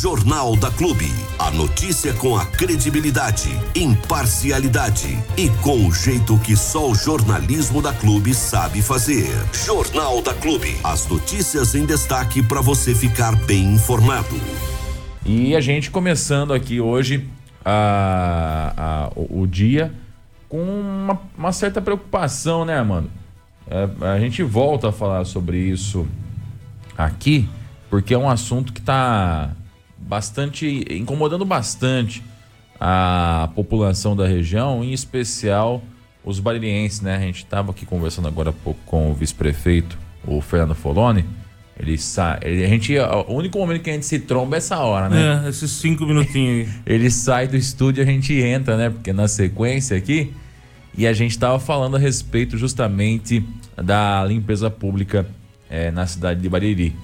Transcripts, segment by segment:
Jornal da Clube. A notícia com a credibilidade, imparcialidade e com o jeito que só o jornalismo da Clube sabe fazer. Jornal da Clube. As notícias em destaque para você ficar bem informado. E a gente começando aqui hoje a, a o, dia com uma, uma, certa preocupação, né, mano? É, a gente volta a falar sobre isso aqui porque é um assunto que está bastante incomodando bastante a população da região, em especial os baririenses, né? A gente estava aqui conversando agora há pouco com o vice-prefeito, o Fernando Foloni. Ele sai, ele, a gente, o único momento que a gente se tromba é essa hora, né? É, esses cinco minutinhos aí. ele sai do estúdio e a gente entra, né? Porque na sequência aqui, e a gente estava falando a respeito justamente da limpeza pública é, na cidade de Bariri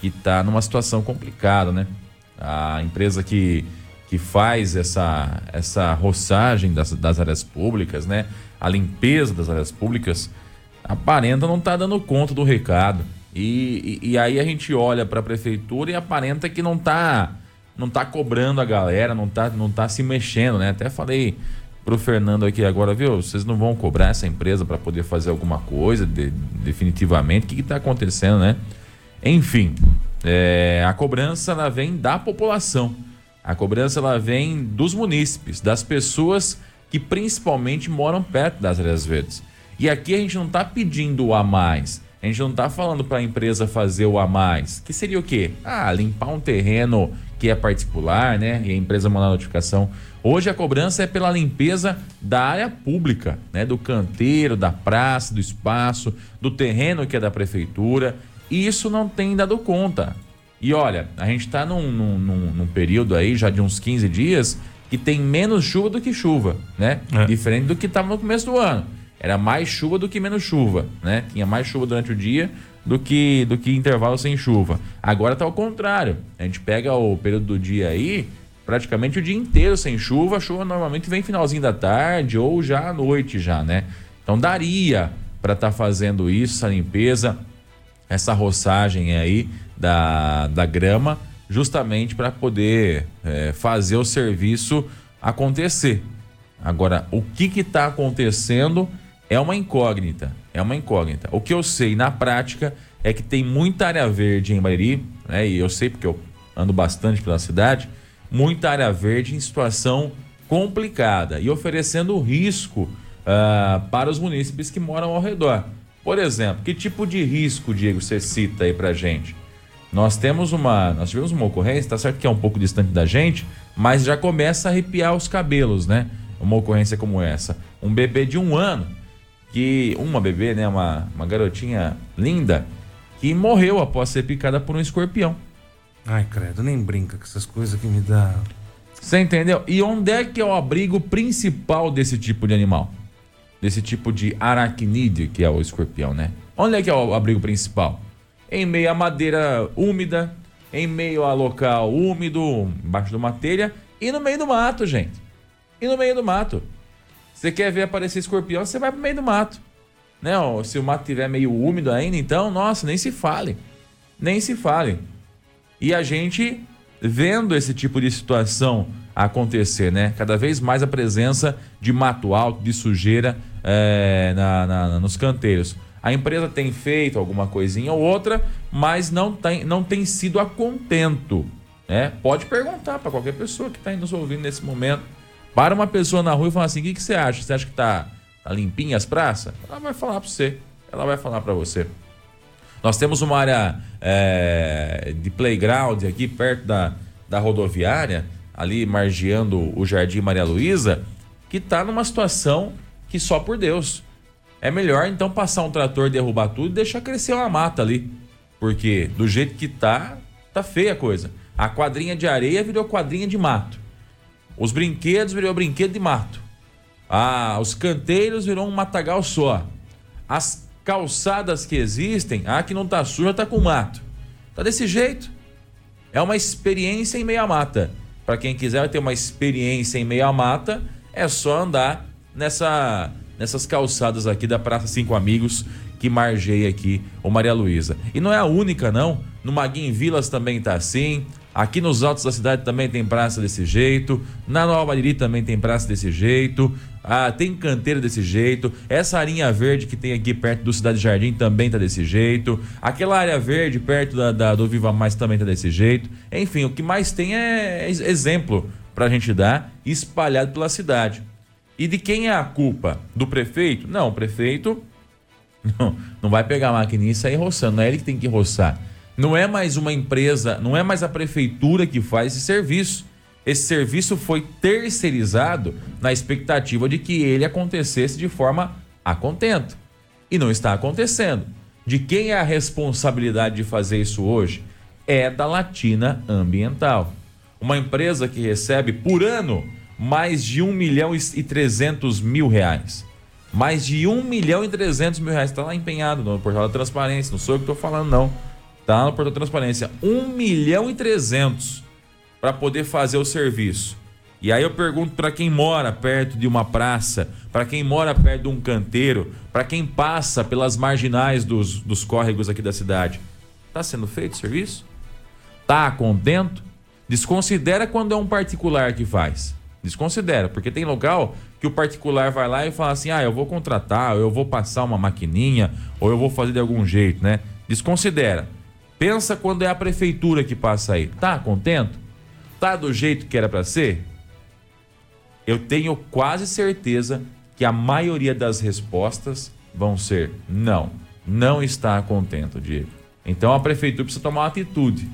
que está numa situação complicada, né? A empresa que, que faz essa, essa roçagem das, das áreas públicas, né? A limpeza das áreas públicas, aparenta não tá dando conta do recado. E, e, e aí a gente olha para a prefeitura e aparenta que não tá não tá cobrando a galera, não tá, não tá se mexendo, né? Até falei pro Fernando aqui agora, viu? Vocês não vão cobrar essa empresa para poder fazer alguma coisa de, definitivamente? O que, que tá acontecendo, né? Enfim, é, a cobrança ela vem da população. A cobrança ela vem dos munícipes, das pessoas que principalmente moram perto das áreas verdes. E aqui a gente não está pedindo o a mais. A gente não está falando para a empresa fazer o a mais. Que seria o quê? Ah, limpar um terreno que é particular, né? E a empresa mandar notificação. Hoje a cobrança é pela limpeza da área pública, né? Do canteiro, da praça, do espaço, do terreno que é da prefeitura. E isso não tem dado conta. E olha, a gente está num, num, num, período aí já de uns 15 dias que tem menos chuva do que chuva, né? É. Diferente do que estava no começo do ano. Era mais chuva do que menos chuva, né? Tinha mais chuva durante o dia do que do que intervalo sem chuva. Agora está ao contrário. A gente pega o período do dia aí, praticamente o dia inteiro sem chuva. A chuva normalmente vem finalzinho da tarde ou já à noite já, né? Então daria para estar tá fazendo isso, essa limpeza essa roçagem aí da, da grama, justamente para poder é, fazer o serviço acontecer. Agora, o que está acontecendo é uma incógnita. É uma incógnita. O que eu sei na prática é que tem muita área verde em Bariri, né? E eu sei porque eu ando bastante pela cidade, muita área verde em situação complicada e oferecendo risco uh, para os munícipes que moram ao redor. Por exemplo, que tipo de risco, Diego, você cita aí pra gente? Nós temos uma, nós tivemos uma ocorrência, tá certo que é um pouco distante da gente, mas já começa a arrepiar os cabelos, né? Uma ocorrência como essa. Um bebê de um ano, que uma bebê, né, uma, uma garotinha linda, que morreu após ser picada por um escorpião. Ai, credo, nem brinca com essas coisas que me dá. Você entendeu? E onde é que é o abrigo principal desse tipo de animal? Desse tipo de aracnídeo que é o escorpião, né? Onde é que é o abrigo principal? Em meio à madeira úmida, em meio a local úmido, embaixo de uma telha e no meio do mato, gente. E no meio do mato. Você quer ver aparecer escorpião, você vai pro meio do mato. Né? Se o mato tiver meio úmido ainda, então, nossa, nem se fale. Nem se fale. E a gente vendo esse tipo de situação acontecer, né? Cada vez mais a presença de mato alto, de sujeira é, na, na, nos canteiros. A empresa tem feito alguma coisinha ou outra, mas não tem, não tem sido a contento. Né? Pode perguntar para qualquer pessoa que está nos ouvindo nesse momento. Para uma pessoa na rua e falar assim: o que, que você acha? Você acha que está tá limpinha as praças? Ela vai falar para você. Ela vai falar para você. Nós temos uma área é, de playground aqui perto da, da rodoviária ali margeando o Jardim Maria Luísa, que está numa situação que só por Deus. É melhor então passar um trator, derrubar tudo e deixar crescer uma mata ali. Porque do jeito que tá, tá feia a coisa. A quadrinha de areia virou quadrinha de mato. Os brinquedos virou brinquedo de mato. Ah, os canteiros virou um matagal só. As calçadas que existem, ah, que não tá suja, tá com mato. Tá desse jeito. É uma experiência em meia mata. Para quem quiser ter uma experiência em meia mata, é só andar nessa, nessas calçadas aqui da Praça Cinco Amigos, que margeia aqui o Maria Luísa. E não é a única, não. No Maguinho Vilas também tá assim. Aqui nos altos da cidade também tem praça desse jeito. Na Nova Bariri também tem praça desse jeito. Ah, tem canteiro desse jeito. Essa arinha verde que tem aqui perto do Cidade Jardim também tá desse jeito. Aquela área verde perto da, da do Viva Mais também tá desse jeito. Enfim, o que mais tem é exemplo pra gente dar espalhado pela cidade. E de quem é a culpa? Do prefeito? Não, o prefeito não, não vai pegar a maquininha e sair roçando. Não é ele que tem que roçar. Não é mais uma empresa, não é mais a prefeitura que faz esse serviço. Esse serviço foi terceirizado na expectativa de que ele acontecesse de forma a contento. E não está acontecendo. De quem é a responsabilidade de fazer isso hoje? É da Latina Ambiental. Uma empresa que recebe por ano mais de 1 milhão e 300 mil reais. Mais de 1 milhão e 300 mil reais. Está lá empenhado no portal da transparência. Não sou eu que estou falando, não. Tá no portal transparência. 1 milhão e 300 para poder fazer o serviço. E aí eu pergunto para quem mora perto de uma praça, para quem mora perto de um canteiro, para quem passa pelas marginais dos, dos córregos aqui da cidade. Tá sendo feito o serviço? Tá contento? Desconsidera quando é um particular que faz. Desconsidera, porque tem local que o particular vai lá e fala assim: ah, eu vou contratar, ou eu vou passar uma maquininha, ou eu vou fazer de algum jeito, né? Desconsidera. Pensa quando é a prefeitura que passa aí. Tá contente? Tá do jeito que era para ser? Eu tenho quase certeza que a maioria das respostas vão ser não. Não está contente, Diego. Então a prefeitura precisa tomar uma atitude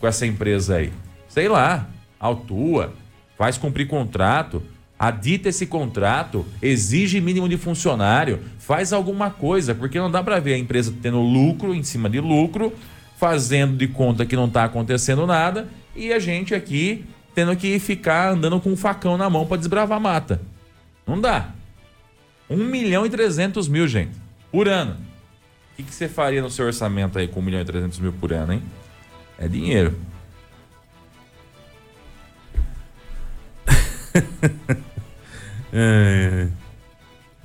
com essa empresa aí. Sei lá, autua, faz cumprir contrato, adita esse contrato, exige mínimo de funcionário, faz alguma coisa, porque não dá para ver a empresa tendo lucro em cima de lucro fazendo de conta que não está acontecendo nada e a gente aqui tendo que ficar andando com um facão na mão para desbravar mata. Não dá. 1 milhão e 300 mil, gente, por ano. O que, que você faria no seu orçamento aí com 1 milhão e 300 mil por ano, hein? É dinheiro. é,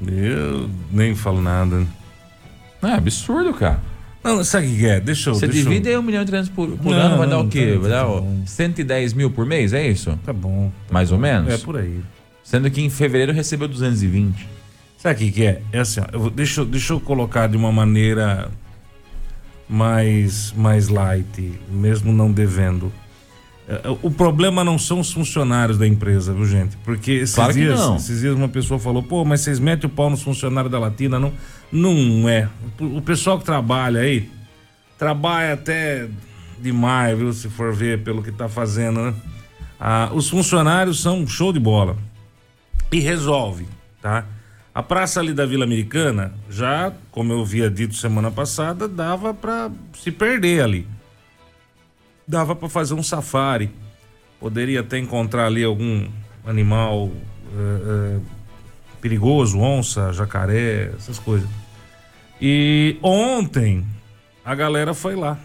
eu nem falo nada. É absurdo, cara. Não, sabe o que é? Deixa eu. Você deixa divide eu... 1 milhão e 300 por, por não, ano, vai dar o quê? Tá, vai dar tá 110 mil por mês, é isso? Tá bom. Tá Mais bom. ou menos? É por aí. Sendo que em fevereiro recebeu 220. Sabe o que, que é? É assim, ó, eu vou, deixa, deixa eu colocar de uma maneira mais, mais light, mesmo não devendo. É, o problema não são os funcionários da empresa, viu, gente? Porque esses, claro dias, esses dias uma pessoa falou, pô, mas vocês metem o pau nos funcionários da Latina, não? Não é. O pessoal que trabalha aí, trabalha até demais, viu? Se for ver pelo que tá fazendo, né? Ah, os funcionários são show de bola. E resolve, tá? A praça ali da Vila Americana, já, como eu havia dito semana passada, dava para se perder ali. Dava para fazer um safari. Poderia até encontrar ali algum animal é, é, perigoso, onça, jacaré, essas coisas. E ontem a galera foi lá.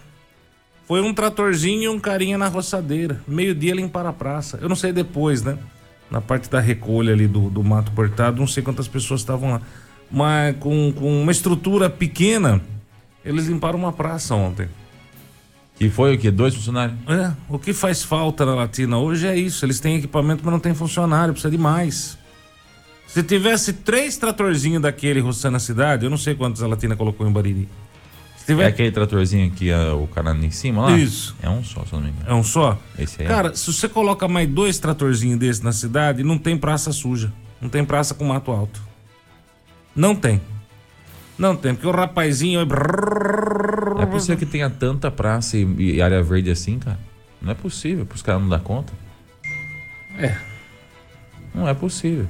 Foi um tratorzinho e um carinha na roçadeira. Meio-dia limpar a praça. Eu não sei depois, né? Na parte da recolha ali do, do mato cortado, não sei quantas pessoas estavam lá. Mas com, com uma estrutura pequena, eles limparam uma praça ontem. Que foi o que? Dois funcionários? É, o que faz falta na Latina hoje é isso. Eles têm equipamento, mas não tem funcionário, precisa de mais. Se tivesse três tratorzinhos daquele roçando a cidade, eu não sei quantos a Latina colocou em Bariri. Se tiver... É aquele tratorzinho que é o cara em cima lá? Isso. É um só, se eu não me engano. É um só? Esse aí. é. Cara, se você coloca mais dois tratorzinhos desses na cidade, não tem praça suja. Não tem praça com mato alto. Não tem. Não tem, porque o rapazinho. É possível que tenha tanta praça e, e área verde assim, cara? Não é possível, os caras não dar conta. É. Não é possível.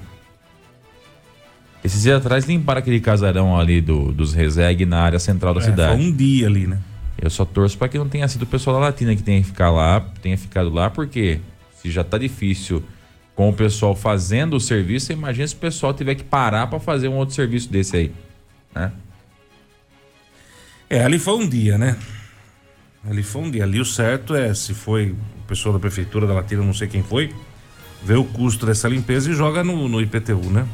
Esses dias atrás limparam aquele casarão ali do, dos Reseg na área central da É, cidade. Foi um dia ali, né? Eu só torço para que não tenha sido o pessoal da Latina que tenha que ficar lá, tenha ficado lá, porque se já tá difícil com o pessoal fazendo o serviço, imagina se o pessoal tiver que parar para fazer um outro serviço desse aí, né? É, ali foi um dia, né? Ali foi um dia. Ali o certo é, se foi o pessoal da prefeitura da Latina, não sei quem foi, vê o custo dessa limpeza e joga no, no IPTU, né?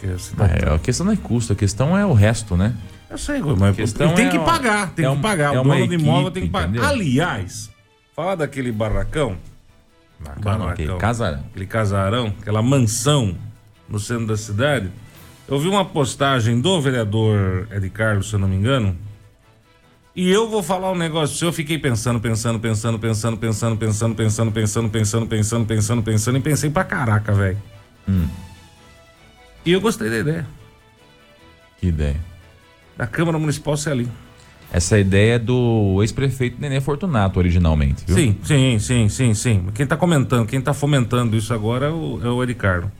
Que a cidade- É, a questão não é custo, a questão é o resto, né? Eu sei, mas questão tem é que pagar, tem é que um- pagar. é o dono do imóvel equipe, tem que pagar. entendeu? Aliás, Falar daquele barracão. Barracão, aquele casarão. Aquele casarão, aquela mansão no centro da cidade. Eu vi uma postagem do vereador Ed Carlos, se eu não me engano. E eu vou falar um negócio. Eu fiquei pensando, pensando, pensando, pensando, pensando, pensando, pensando, pensando, pensando, pensando, pensando, pensando, e pensei pra caraca, velho. Hum. E eu gostei da ideia. Que ideia? Da Câmara Municipal ser ali. Essa ideia é do ex-prefeito Nenê Fortunato, originalmente, viu? Sim, sim, sim, sim, sim. Quem tá comentando, quem tá fomentando isso agora é o, é o Ericardo.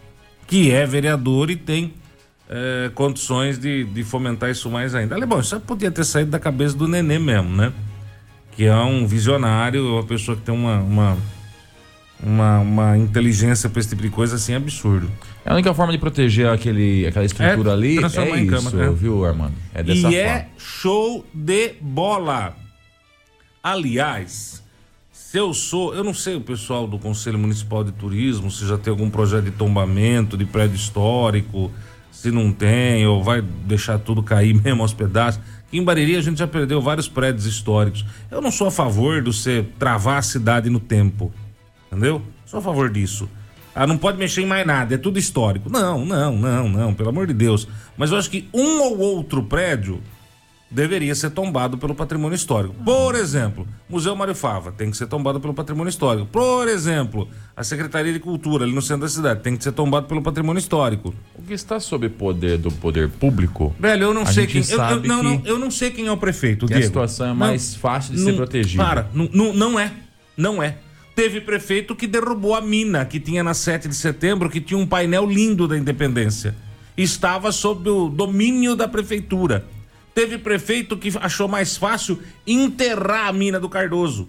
Que é vereador e tem é, condições de, de fomentar isso mais ainda. Bom, isso podia ter saído da cabeça do Nenê mesmo, né? Que é um visionário, uma pessoa que tem uma, uma, uma, uma inteligência para esse tipo de coisa assim absurdo. É a única forma de proteger aquele, aquela estrutura É, ali é isso, cama, é. viu, Armando? É dessa e forma. é show de bola. Aliás, se eu sou, eu não sei o pessoal do Conselho Municipal de Turismo, se já tem algum projeto de tombamento de prédio histórico, se não tem, ou vai deixar tudo cair mesmo aos pedaços. Em Bariri a gente já perdeu vários prédios históricos. Eu não sou a favor de você travar a cidade no tempo. Entendeu? Sou a favor disso. Ah, não pode mexer em mais nada, é tudo histórico. Não, não, não, não, pelo amor de Deus. Mas eu acho que um ou outro prédio deveria ser tombado pelo patrimônio histórico. Por exemplo, Museu Mário Fava tem que ser tombado pelo patrimônio histórico. Por exemplo, a Secretaria de Cultura ali no centro da cidade tem que ser tombado pelo patrimônio histórico. O que está sob poder do poder público, Velho, eu não A sei quem. eu- eu, não, que- não, eu não sei quem é o prefeito, que a Diego. situação é Não, mais fácil de ser não- protegida. Para, não, não, não é. Não é. Teve prefeito que derrubou a mina que tinha na 7 de setembro, que tinha um painel lindo da independência. Estava sob o domínio da prefeitura. Teve prefeito que achou mais fácil enterrar a mina do Cardoso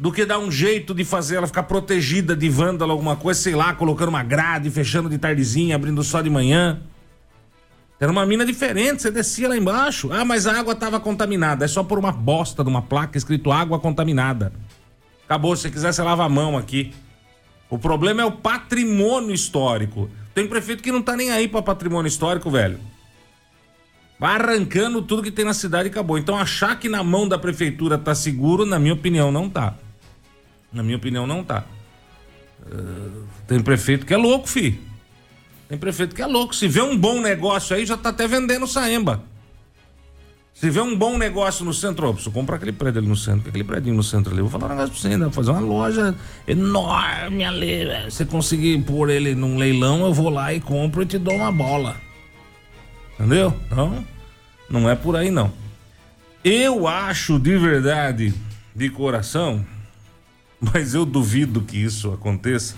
do que dar um jeito de fazer ela ficar protegida de vândalo, alguma coisa, sei lá, colocando uma grade, fechando de tardezinha, abrindo só de manhã. Era uma mina diferente, você descia lá embaixo. Ah, mas a água estava contaminada. É só por uma bosta de uma placa escrito água contaminada. Acabou, se quiser, você lava a mão aqui. O problema é o patrimônio histórico. Tem prefeito que não tá nem aí pra patrimônio histórico, velho. Vai arrancando tudo que tem na cidade e acabou. Então achar que na mão da prefeitura tá seguro, na minha opinião, não tá. Na minha opinião, não tá. Ah, tem prefeito que é louco, fi. Tem prefeito que é louco. Se vê um bom negócio aí, já tá até vendendo saemba. Se vê um bom negócio no centro, ó, preciso comprar aquele prédio ali no centro, aquele prédio no centro ali. Vou falar um negócio pra você, né? Vou fazer uma loja enorme ali. Se você conseguir pôr ele num leilão, eu vou lá e compro e te dou uma bola. Entendeu? Então, não é por aí não. Eu acho de verdade, de coração, mas eu duvido que isso aconteça.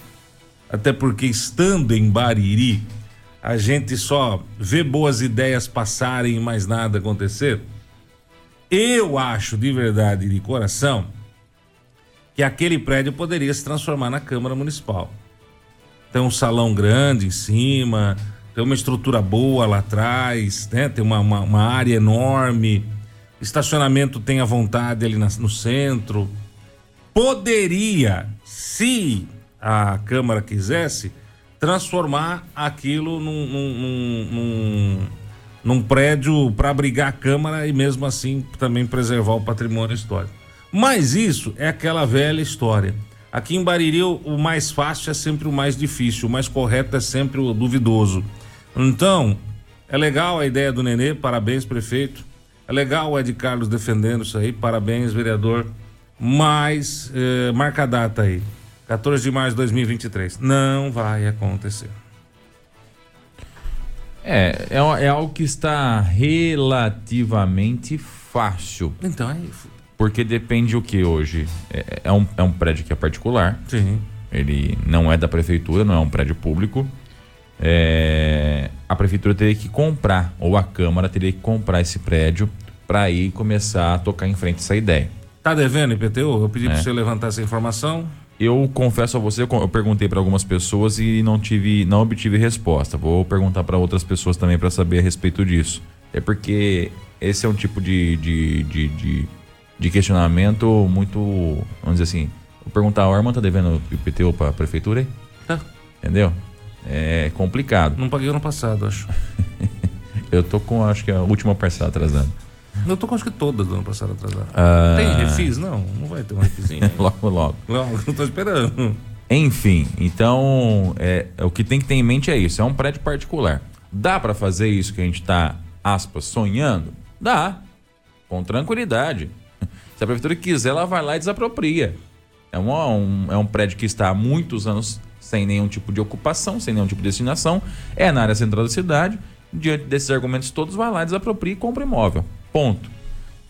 Até porque estando em Bariri, a gente só vê boas ideias passarem e mais nada acontecer. Eu acho de verdade, de coração, que aquele prédio poderia se transformar na Câmara Municipal. Tem um salão grande em cima, tem uma estrutura boa lá atrás, né? tem uma, uma, uma área enorme, estacionamento tem à vontade ali na- no centro. Poderia, se a Câmara quisesse, transformar aquilo num, num, num- num- prédio para abrigar a Câmara e mesmo assim também preservar o patrimônio histórico. Mas isso é aquela velha história. Aqui em Bariri o mais fácil é sempre o mais difícil, o mais correto é sempre o duvidoso. Então, é legal a ideia do Nenê, parabéns prefeito. É legal o Ed Carlos defendendo isso aí, parabéns vereador. Mas eh, marca a data aí. 14 de março de 2023. Não vai acontecer. É, é, é algo que está relativamente fácil. Então é isso. Porque depende o que hoje? É, é um, é um prédio que é particular. Sim. Ele não é da prefeitura, não é um prédio público. É, a prefeitura teria que comprar, ou a Câmara teria que comprar esse prédio para aí começar a tocar em frente essa ideia. Tá devendo, IPTU? Eu pedi pra É. você levantar essa informação. Eu confesso a você, eu perguntei para algumas pessoas e não tive, não obtive resposta. Vou perguntar para outras pessoas também para saber a respeito disso. É porque esse é um tipo de, de, de, de, de questionamento muito, vamos dizer assim. Vou perguntar, o Armando tá devendo IPTU para a prefeitura aí? Tá. Entendeu? É complicado. Não paguei ano passado, acho. Eu tô com, acho que a última parcela atrasada. Eu tô com acho que todas do ano passado atrasado. Ah. Tem refis? Não, não vai ter um refizinho. logo, logo. não, não tô esperando. Enfim, então é, o que tem que ter em mente é isso: é um prédio particular. Dá para fazer isso que a gente está, aspas, sonhando? Dá, com tranquilidade. Se a prefeitura quiser, ela vai lá e desapropria. É, uma, um, é um prédio que está há muitos anos sem nenhum tipo de ocupação, sem nenhum tipo de destinação, é na área central da cidade. Diante desses argumentos todos, vai lá, desapropria e compra imóvel. Ponto.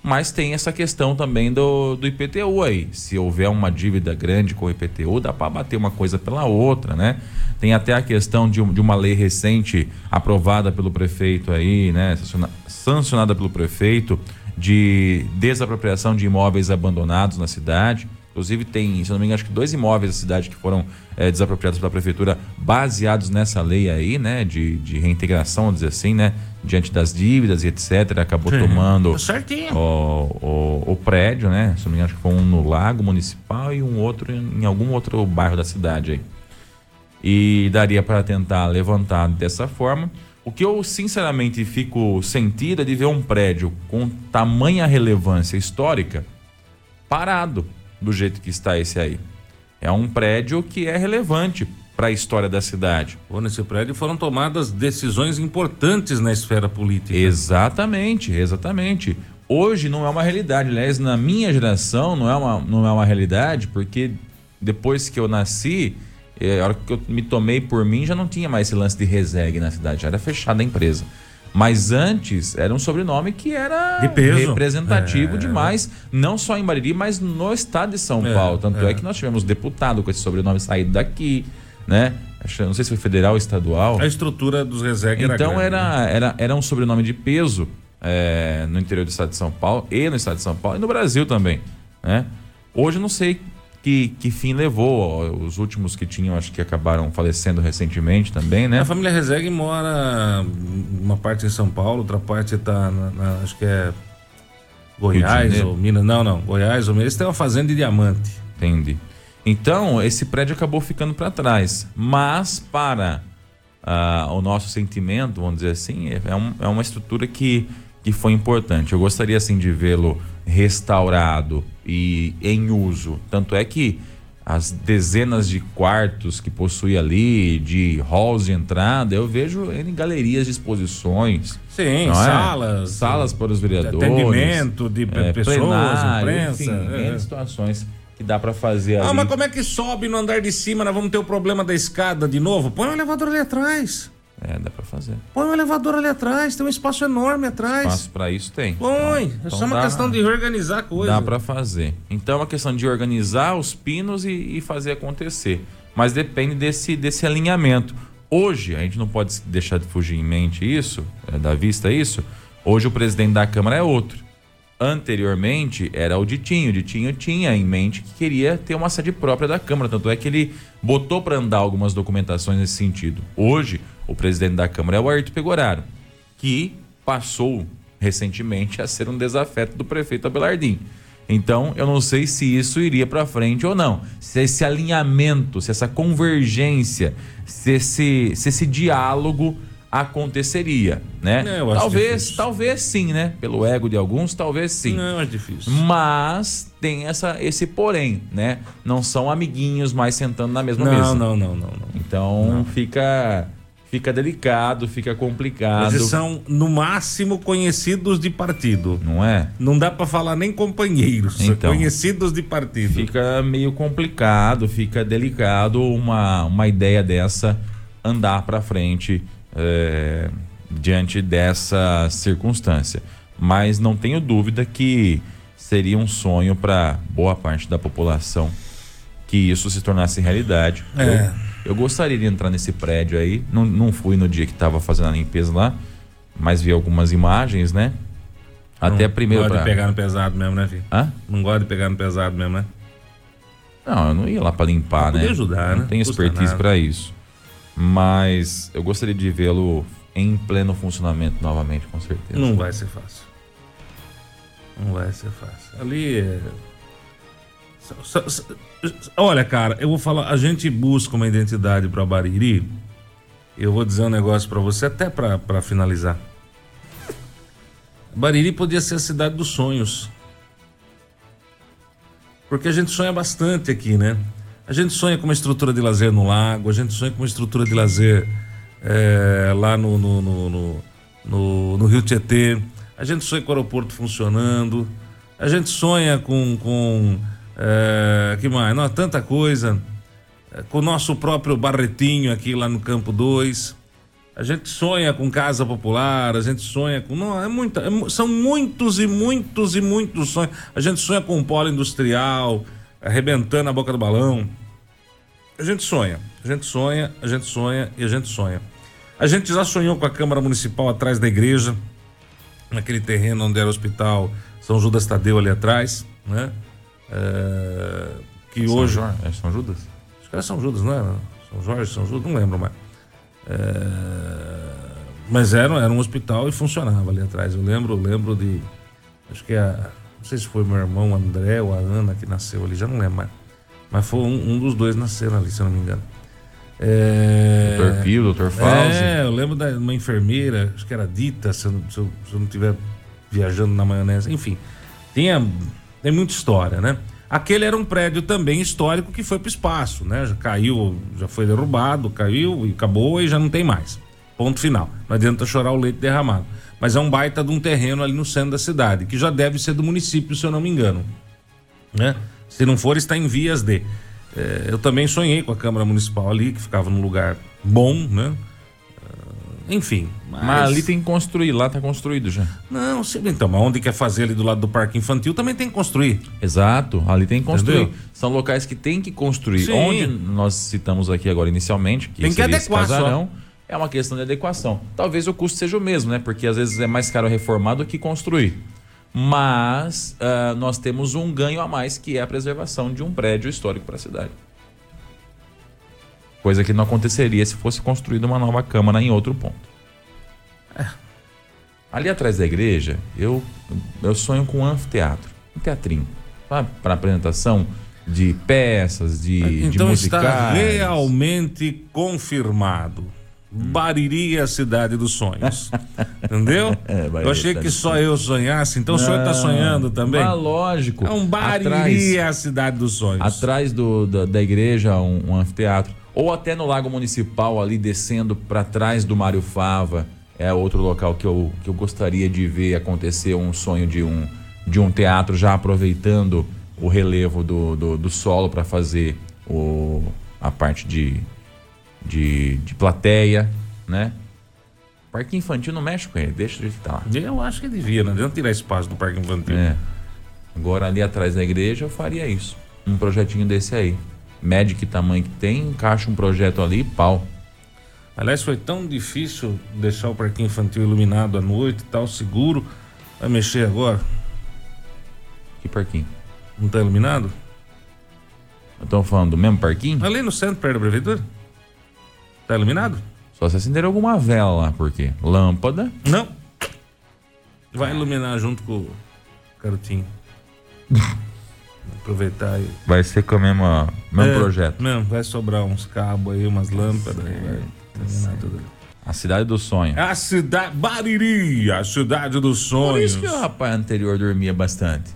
Mas tem essa questão também do, do IPTU aí. Se houver uma dívida grande com o IPTU, dá para bater uma coisa pela outra, né? Tem até a questão de, de uma lei recente aprovada pelo prefeito aí, né? Sancionada pelo prefeito de desapropriação de imóveis abandonados na cidade. Inclusive tem, se não me engano, acho que dois imóveis da cidade que foram é, desapropriados pela prefeitura baseados nessa lei aí, né? De, de reintegração, vamos dizer assim, né? Diante das dívidas e etc. Acabou Sim, tomando tá o, o, o, prédio, né? Se não me engano, acho que foi um no Lago Municipal e um outro em, em algum outro bairro da cidade aí. E daria para tentar levantar dessa forma. O que eu sinceramente fico sentido é de ver um prédio com tamanha relevância histórica parado do jeito que está esse aí. É um prédio que é relevante para a história da cidade. Pô, nesse prédio foram tomadas decisões importantes na esfera política. Exatamente, exatamente. Hoje não é uma realidade. Aliás, na minha geração não é uma, não é uma realidade, porque depois que eu nasci, é, a hora que eu me tomei por mim, já não tinha mais esse lance de resegue na cidade, já era fechada a empresa. Mas antes era um sobrenome que era representativo é. demais, não só em Bariri, mas no estado de São é, Paulo. Tanto é. é. que nós tivemos deputado com esse sobrenome saído daqui, né? Não sei se foi federal ou estadual. A estrutura dos Reseg era Então grande, era, né? era, era um sobrenome de peso é, no interior do estado de São Paulo e no estado de São Paulo e no Brasil também, né? Hoje eu não sei que, que fim levou. Os últimos que tinham, acho que acabaram falecendo recentemente também, né? A família Rezegue mora uma parte em São Paulo, outra parte está acho que é Goiás ou Minas. Não, não, Goiás ou Minas. Eles têm uma fazenda de diamante. Entendi. Então, esse prédio acabou ficando para trás. Mas, para uh, o nosso sentimento, vamos dizer assim, é, é, um, é uma estrutura que, que foi importante. Eu gostaria, assim, de vê-lo restaurado e em uso. Tanto é que as dezenas de quartos que possui ali, de halls de entrada, eu vejo em galerias de exposições. Sim, é? salas. Salas para os vereadores. Atendimento de é, pessoas, plenário, imprensa. Enfim, é. situações que dá para fazer ah, ali. Ah, mas como é que sobe no andar de cima? Nós vamos ter o problema da escada de novo? Põe o elevador ali atrás. É, dá pra fazer. Põe um elevador ali atrás, tem um espaço enorme atrás. Espaço pra isso tem. Põe. Então, é só então uma dá, questão de reorganizar a coisa. Dá pra fazer. Então é uma questão de organizar os pinos e, e fazer acontecer. Mas depende desse, desse alinhamento. Hoje, a gente não pode deixar de fugir em mente isso, é, da vista isso. Hoje o presidente da Câmara é outro. Anteriormente era o Ditinho. O Ditinho tinha em mente que queria ter uma sede própria da Câmara. Tanto é que ele botou para andar algumas documentações nesse sentido. Hoje, o presidente da Câmara é o Ayrton Pegoraro, que passou recentemente a ser um desafeto do prefeito Abelardim. Então, eu não sei se isso iria para frente ou não. Se esse alinhamento, se essa convergência, se esse, se esse diálogo aconteceria, né? É, talvez, talvez sim, né? Pelo ego de alguns, talvez sim. Não, é difícil. Mas tem essa, esse porém, né? Não são amiguinhos mais sentando na mesma não, mesa. Não, não, não, não. Então não. fica fica delicado, fica complicado. Eles são no máximo conhecidos de partido. Não é? Não dá para falar nem companheiros, então, conhecidos de partido. Fica meio complicado, fica delicado uma uma ideia dessa andar para frente é, diante dessa circunstância. Mas não tenho dúvida que seria um sonho para boa parte da população que isso se tornasse realidade. É. Eu, eu, gostaria de entrar nesse prédio aí. Não, não fui no dia que estava fazendo a limpeza lá, mas vi algumas imagens, né? Até não, primeiro. Não gosta pra... de pegar no pesado mesmo, né, filho? Hã? Não gosta de pegar no pesado mesmo, né? Não, eu não ia lá para limpar, né? ajudar, não né? tenho expertise para isso. Mas eu gostaria de vê-lo em pleno funcionamento novamente, com certeza. Não vai ser fácil. Não vai ser fácil. Ali é... Olha, cara, eu vou falar, a gente busca uma identidade para Bariri. Eu vou dizer um negócio para você até para finalizar. Bariri podia ser a cidade dos sonhos. Porque a gente sonha bastante aqui, né? A gente sonha com uma estrutura de lazer no lago, a gente sonha com uma estrutura de lazer é, lá no no, no, no, no, Rio Tietê, a gente sonha com o aeroporto funcionando, a gente sonha com. com é, que mais? Não, tanta coisa. É, com o nosso próprio Barretinho aqui lá no Campo 2. A gente sonha com casa popular, a gente sonha com. Não, é muita, é, são muitos e muitos e muitos sonhos. A gente sonha com um polo industrial, arrebentando a boca do balão. A gente sonha, a gente sonha, a gente sonha e a gente sonha. A gente já sonhou com a Câmara Municipal atrás da igreja, naquele terreno onde era o hospital são Judas Tadeu ali atrás, né? É, que São hoje. Jorge, é São Judas? Acho que era São Judas, não é? São Jorge, São Judas, não lembro mais. É, mas era, era um hospital e funcionava ali atrás. Eu lembro, lembro de. Acho que a. Não sei se foi meu irmão André ou a Ana que nasceu ali, já não lembro mais. Mas foi um, um dos dois nasceram ali, se eu não me engano. É... Doutor Pio, doutor Fauzi. É, eu lembro de uma enfermeira, acho que era Dita, se eu, se eu, se eu não estiver viajando na maionese. Enfim, tinha, tem muita história, né? Aquele era um prédio também histórico que foi para o espaço, né? Já caiu, já foi derrubado, caiu e acabou e já não tem mais. Ponto final. Não adianta chorar o leite derramado. Mas é um baita de um terreno ali no centro da cidade, que já deve ser do município, se eu não me engano. Né? Se não for, está em vias de. É, eu também sonhei com a Câmara Municipal ali, que ficava num lugar bom, né? É, enfim. Mas... Mas ali tem que construir, lá tá construído já. Não, sim, então, mas onde quer fazer ali do lado do parque infantil também tem que construir. Exato, ali tem que construir. Entendeu? São locais que tem que construir. Sim. Onde nós citamos aqui agora inicialmente, que Tem que adequar só. É uma questão de adequação. Talvez o custo seja o mesmo, né? Porque às vezes é mais caro reformar do que construir. Mas ah, nós temos um ganho a mais que é a preservação de um prédio histórico para a cidade. Coisa que não aconteceria se fosse construída uma nova câmara em outro ponto. É. Ali atrás da igreja, eu, eu sonho com um anfiteatro, um teatrinho? Para apresentação de peças, de, de então está musicais. realmente confirmado. Bariri é a cidade dos sonhos. Entendeu? É, eu achei que só eu sonhasse, então o senhor está sonhando também? Mas lógico. É um Bariri Atrás- é a cidade dos sonhos. atrás do, da, da igreja um, um anfiteatro ou até no Lago Municipal ali descendo para trás do Mário Fava é outro local que eu, que eu gostaria de ver acontecer um sonho de um de um teatro já aproveitando o relevo do, do, do solo para fazer o, a parte de, de, de plateia, né? Parque infantil não mexe com ele, deixa ele estar lá. Eu acho que devia, não adianta tirar espaço do parque infantil. É. Agora ali atrás da igreja eu faria isso. Um projetinho desse aí. Mede que tamanho que tem, encaixa um projeto ali e pau. Aliás, foi tão difícil deixar o parquinho infantil iluminado à noite e tal, seguro. Vai mexer agora? Que parquinho? Não tá iluminado? Estamos falando do mesmo parquinho? Ali no centro, perto da prefeitura? Tá iluminado? Só se acender alguma vela lá, porque lâmpada. Não. Vai iluminar junto com o garotinho. Aproveitar e. Vai ser com o mesmo, mesmo É, projeto. Mesmo, vai sobrar uns cabos aí, umas lâmpadas. aí vai terminar tudo. A cidade do sonho. A cidade. Bariri, a cidade dos Por sonhos. isso que o rapaz anterior dormia bastante.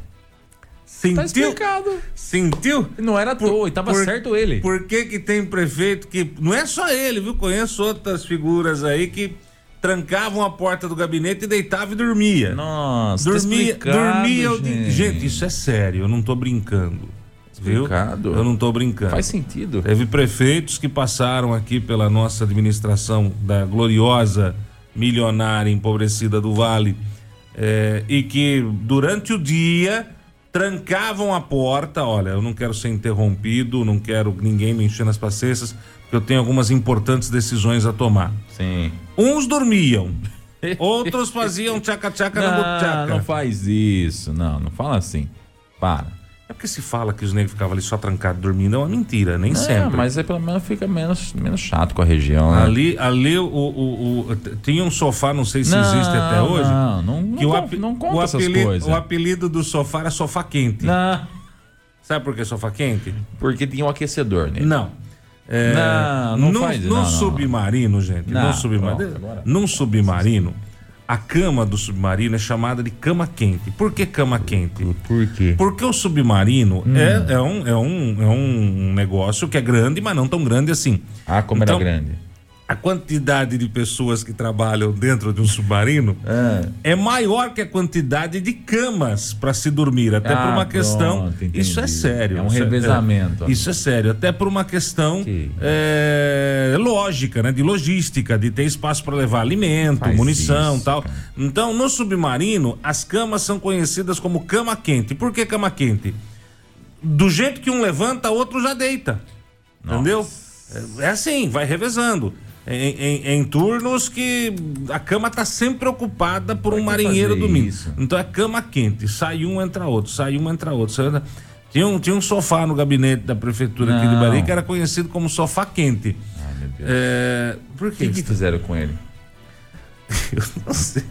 Tá Sentiu? explicado. Sentiu? Não era à toa, e tava por- certo ele. Por que que tem prefeito que. Não é só ele, viu? Conheço outras figuras aí que trancavam a porta do gabinete e deitava e dormia. Nossa, tá dormia, explicado, dormia. gente. gente, isso é sério, eu não tô brincando. Viu? Explicado. Eu não tô brincando. Faz sentido. Teve prefeitos que passaram aqui pela nossa administração da gloriosa, milionária, empobrecida do Vale, eh, e que durante o dia trancavam a porta. Olha, eu não quero ser interrompido, não quero ninguém me encher nas paciências, porque eu tenho algumas importantes decisões a tomar. Sim. Uns dormiam, outros faziam tchaca-tchaca na buchaca. não faz isso. Não, não fala assim. Para. É porque se fala que os negros ficavam ali só trancados dormindo, é uma mentira, nem É, sempre. mas aí pelo menos fica menos, menos chato com a região, né? Ali, ali o, o, o- tinha um sofá, não sei se Não, existe até hoje. não, não- não que o, con- ape- não conta o apelido, coisas. O apelido do sofá era sofá quente. Não, Sabe por que sofá quente? porque tinha um aquecedor nele. Não. É, Não, não num, faz- num não, não. submarino, gente. Não, num submarino. num submarino, a cama do submarino é chamada de cama quente. Por que cama quente? Por quê? Porque o submarino Hum. é, é, um, é, um, é um negócio que é grande, mas não tão grande assim. Ah, como Então, era grande. A quantidade de pessoas que trabalham dentro de um submarino Ah. é maior que a quantidade de camas para se dormir, até Ah, por uma questão. pronto. Isso é sério. É um isso revezamento. é- isso é sério, até por uma questão Que- é, lógica, né? De logística, de ter espaço para levar alimento, Faz munição, isso, tal. cara. Então, no submarino, as camas são conhecidas como cama quente. Por que cama quente? Do jeito que um levanta, outro já deita. Entendeu? É, é assim, vai revezando. Em, em- em turnos que a cama tá sempre ocupada por um que marinheiro dormindo. isso? Então é cama quente. Sai um, entra outro. Sai um, entra outro. Sai Tinha um, tinha um sofá no gabinete da prefeitura aqui de Não. Bahia que era conhecido como sofá quente. Ai, meu Deus. É, por O quê? que, que fizeram com ele? Eu não sei.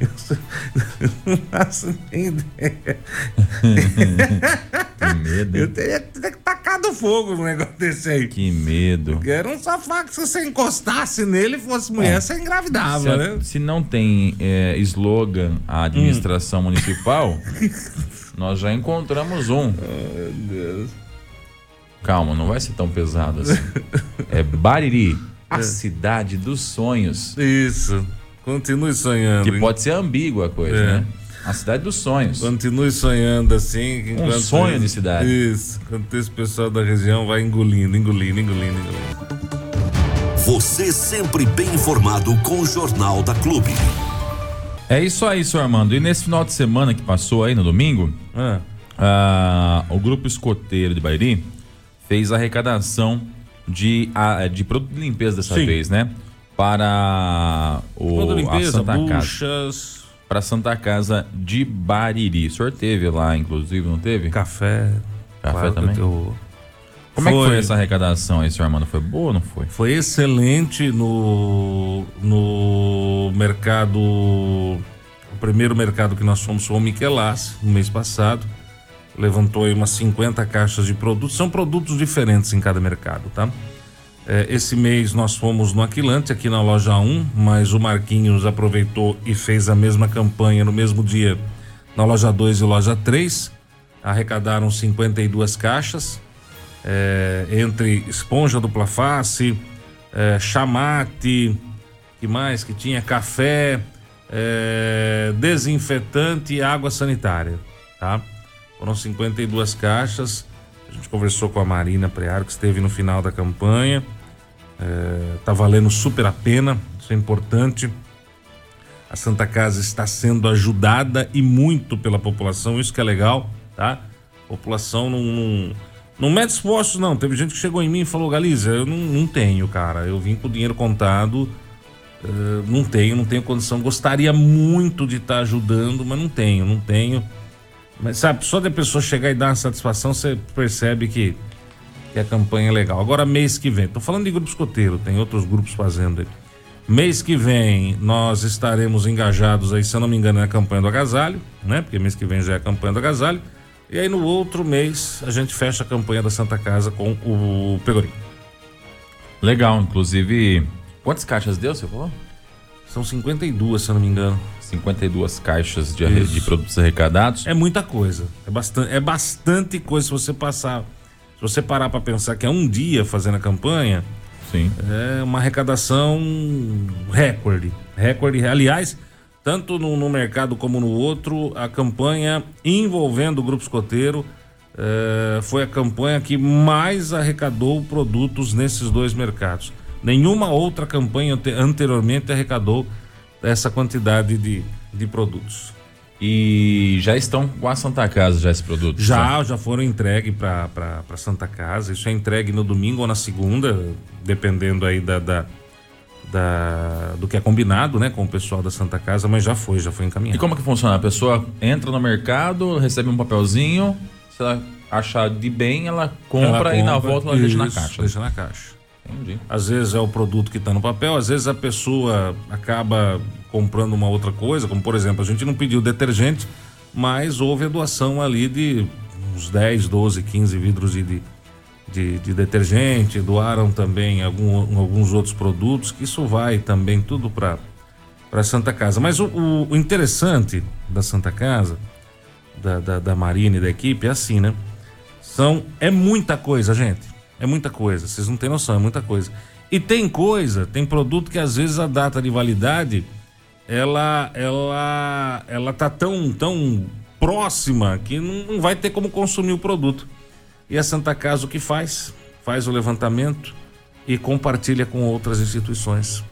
Eu eu não faço nem ideia. Que medo. Eu hein? teria que tacado fogo no negócio desse aí. Que medo. Era um sofá que se você encostasse nele e fosse mulher, você engravidava, Se, né? se não tem é, slogan a administração municipal, nós já encontramos um. Meu Deus. Calma, não vai ser tão pesado assim. É Bariri, a cidade dos sonhos. Isso. Continue sonhando. Que pode ser ambígua a coisa, É. né? A cidade dos sonhos. Continue sonhando assim. enquanto sonho esse- de cidade. Isso. Enquanto esse pessoal da região vai engolindo, engolindo, engolindo, engolindo. Você sempre bem informado com o Jornal da Clube. É isso aí, senhor Armando. E nesse final de semana que passou aí, no domingo, Ah, ah, o grupo escoteiro de Bairi fez arrecadação de, de produto de limpeza dessa Sim. vez, né? Para o, toda a limpeza, Santa Casa. Para Santa Casa de Bariri. O senhor teve lá, inclusive, não teve? café. Café que também? eu- Como é que Foi. foi essa arrecadação aí, senhor Armando? Foi boa ou não foi? Foi excelente no, no mercado. O primeiro mercado que nós fomos foi o Michelas, no mês passado. Levantou aí umas 50 caixas de produtos. São produtos diferentes em cada mercado, tá? É, esse mês nós fomos no Aquilante, aqui na loja 1, mas o Marquinhos aproveitou e fez a mesma campanha no mesmo dia na loja 2 e loja 3. Arrecadaram 52 caixas é, entre esponja dupla face, é, chamate, que mais que tinha café, é, desinfetante e água sanitária, tá? Foram 52 caixas. A gente conversou com a Marina Prear, que esteve no final da campanha. É, tá valendo super a pena, isso é importante. A Santa Casa está sendo ajudada e muito pela população, isso que é legal, tá? A população não, não, não mede esforços, não. Teve gente que chegou em mim e falou, Galiza, eu não, não tenho, cara. Eu vim com o dinheiro contado, eh, não tenho, não tenho condição. Gostaria muito de estar ajudando, mas não tenho, não tenho. Mas sabe, só de a pessoa chegar e dar uma satisfação, você percebe que, que a campanha é legal. Agora, mês que vem, tô falando de grupo escoteiro, tem outros grupos fazendo aí. Mês que vem nós estaremos engajados aí, se eu não me engano, na campanha do agasalho, né? Porque mês que vem já é a campanha do agasalho. E aí no outro mês a gente fecha a campanha da Santa Casa com o Pegorim. Legal, inclusive. Quantas caixas deu, você falou? São 52, se eu não me engano. 52 caixas de, de produtos arrecadados. É muita coisa. É bastante, é bastante coisa se você passar. Se você parar para pensar que é um dia fazendo a campanha, Sim. é uma arrecadação recorde. Recorde. Aliás, tanto no, no mercado como no outro, a campanha envolvendo o Grupo Escoteiro eh, foi a campanha que mais arrecadou produtos nesses dois mercados. Nenhuma outra campanha ante- anteriormente arrecadou essa quantidade de, de produtos. E já estão com a Santa Casa já esse produto? Já, já foram entregues para Santa Casa. Isso é entregue no domingo ou na segunda, dependendo aí da, da, da- do que é combinado, né, com o pessoal da Santa Casa, mas já foi, já foi E encaminhado. como que funciona? A pessoa entra no mercado, recebe um papelzinho, se ela achar de bem, ela compra, Ela e na compra, volta ela deixa na isso, caixa. Deixa na caixa. Entendi. Às vezes é o produto que está no papel, às vezes a pessoa acaba comprando uma outra coisa, como por exemplo, a gente não pediu detergente, mas houve a doação ali de uns 10, 12, 15 vidros de, de, de- de detergente, doaram também algum- alguns outros produtos, que isso vai também tudo para para Santa Casa. Mas o, o, o, interessante da Santa Casa, da, da, da Marina e da equipe, é assim, né? São, é muita coisa, gente. É muita coisa. Vocês não têm noção, é muita coisa. E tem coisa, tem produto que às vezes a data de validade ela ela ela tá tão tão próxima que não, vai ter como consumir o produto. E a Santa Casa o que faz? Faz o levantamento e compartilha com outras instituições.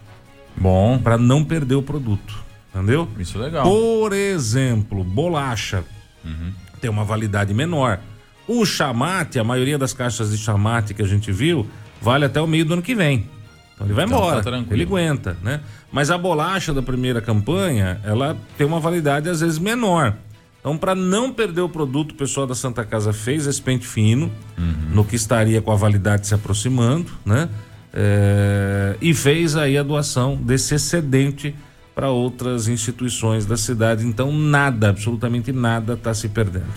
Bom. Para não perder o produto. Entendeu? Isso é legal. Por exemplo, bolacha. Uhum. Tem uma validade menor. O chamate, a maioria das caixas de chamate que a gente viu, vale até o meio do ano que vem. Então ele vai então, embora, tá ele aguenta, né? Mas a bolacha da primeira campanha, ela tem uma validade às vezes menor. Então, para não perder o produto, o pessoal da Santa Casa fez esse pente fino, uhum. no que estaria com a validade se aproximando, né? É, e fez aí a doação desse excedente para outras instituições da cidade. Então, nada, absolutamente nada está se perdendo.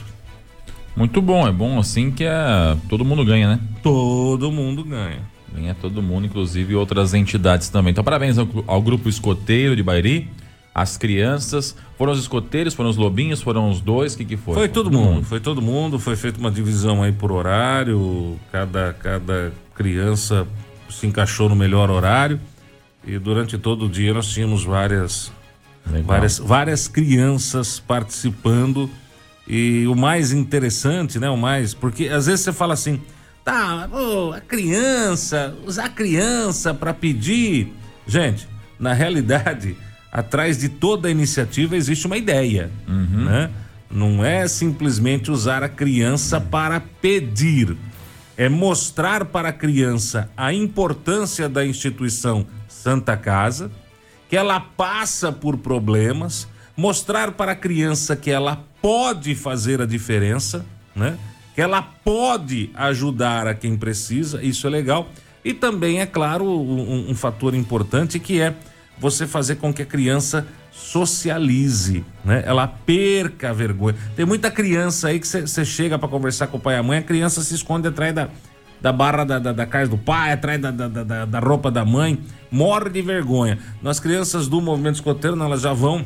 Muito bom, é bom assim que é, todo mundo ganha, né? Todo mundo ganha. Ganha todo mundo, inclusive outras entidades também. Então, parabéns ao, ao grupo escoteiro de Bairi, as crianças. Foram os escoteiros, foram os lobinhos, foram os dois, o que, que foi? Foi todo, todo mundo, mundo, foi todo mundo. Foi feita uma divisão aí por horário, cada, cada criança se encaixou no melhor horário. E durante todo o dia nós tínhamos várias, várias, várias crianças participando e o mais interessante, né? O mais. Porque às vezes você fala assim, tá, oh, a criança, usar a criança para pedir. Gente, na realidade, atrás de toda a iniciativa existe uma ideia, uhum. né? Não é simplesmente usar a criança para pedir. É mostrar para a criança a importância da instituição Santa Casa, que ela passa por problemas, mostrar para a criança que ela pode fazer a diferença, né? Que ela pode ajudar a quem precisa, isso é legal. E também, é claro, um, um fator importante que é você fazer com que a criança socialize, né? Ela perca a vergonha. Tem muita criança aí que você chega para conversar com o pai e a mãe, a criança se esconde atrás da, da barra da, da, da casa do pai, atrás da, da, da, da roupa da mãe, morre de vergonha. Nós crianças do movimento escoteiro, elas já vão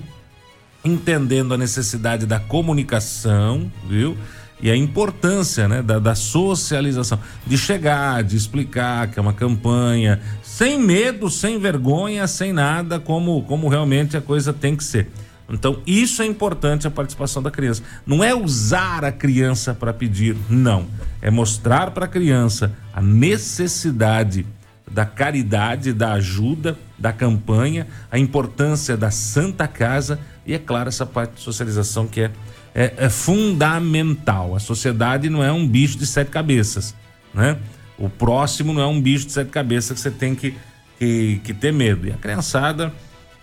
entendendo a necessidade da comunicação, viu? E a importância né, da, da, socialização, de chegar, de explicar que é uma campanha, sem medo, sem vergonha, sem nada, como, como realmente a coisa tem que ser. Então, isso é importante a participação da criança. Não é usar a criança para pedir, não. É mostrar para a criança a necessidade da caridade, da ajuda, da campanha, a importância da Santa Casa e, é claro, essa parte de socialização que é, é, é fundamental. A sociedade não é um bicho de sete cabeças, né? O próximo não é um bicho de sete cabeças que você tem que, que, que ter medo. E a criançada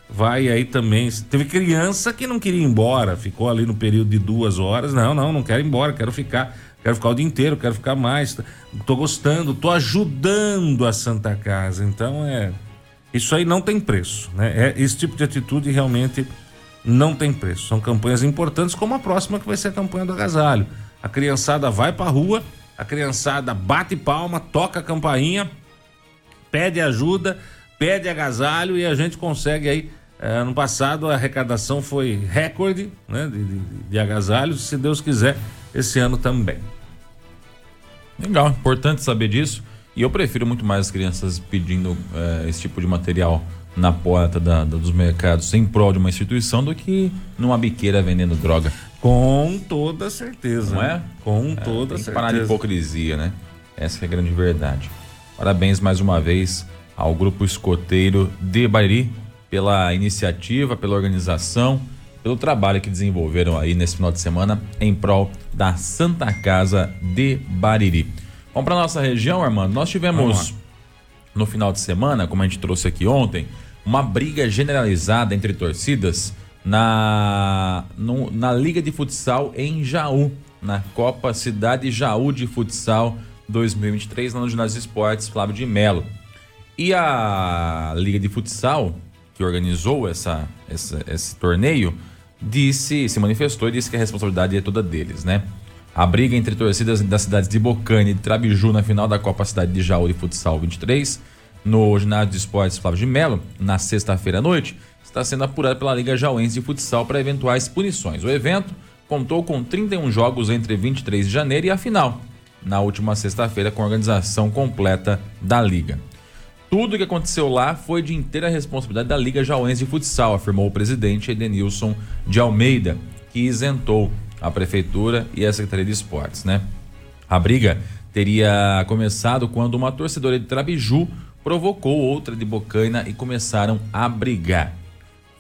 vai aí também. Teve criança que não queria ir embora, ficou ali no período de duas horas. Não, não, não quero ir embora, quero ficar. Quero ficar o dia inteiro, quero ficar mais. Tô gostando, tô ajudando a Santa Casa. Então é. Isso aí não tem preço, né? É, esse tipo de atitude realmente não tem preço. São campanhas importantes, como a próxima que vai ser a campanha do agasalho. A criançada vai pra rua, a criançada bate palma, toca a campainha, pede ajuda, pede agasalho e a gente consegue aí. É, ano passado a arrecadação foi recorde né, de, de, de agasalhos, se Deus quiser, esse ano também. Legal, importante saber disso. E eu prefiro muito mais as crianças pedindo é, esse tipo de material na porta da, da, dos mercados em prol de uma instituição do que numa biqueira vendendo droga. Com toda certeza. Não é? Com é, toda certeza. parar de hipocrisia, né? Essa é a grande verdade. Parabéns mais uma vez ao Grupo Escoteiro de Bariri pela iniciativa, pela organização, pelo trabalho que desenvolveram aí nesse final de semana em prol da Santa Casa de Bariri. Vamos para nossa região, Armando. Nós tivemos no final de semana, como a gente trouxe aqui ontem, uma briga generalizada entre torcidas na, no, na Liga de Futsal em Jaú, na Copa Cidade Jaú de Futsal 2023, lá no Ginásio Esportes Flávio de Melo. E a Liga de Futsal, que organizou essa, essa, esse torneio, disse, se manifestou e disse que a responsabilidade é toda deles, né? A briga entre torcidas das cidades de Bocane e Trabiju na final da Copa Cidade de Jaú de Futsal 23 no ginásio de esportes Flávio de Melo, na sexta-feira à noite, está sendo apurada pela Liga Jauense de Futsal para eventuais punições. O evento contou com 31 jogos entre 23 de janeiro e a final, na última sexta-feira, com a organização completa da Liga. Tudo o que aconteceu lá foi de inteira responsabilidade da Liga Jauense de Futsal, afirmou o presidente Edenilson de Almeida, que isentou a prefeitura e a Secretaria de Esportes, né? A briga teria começado quando uma torcedora de Trabiju provocou outra de Bocaina e começaram a brigar.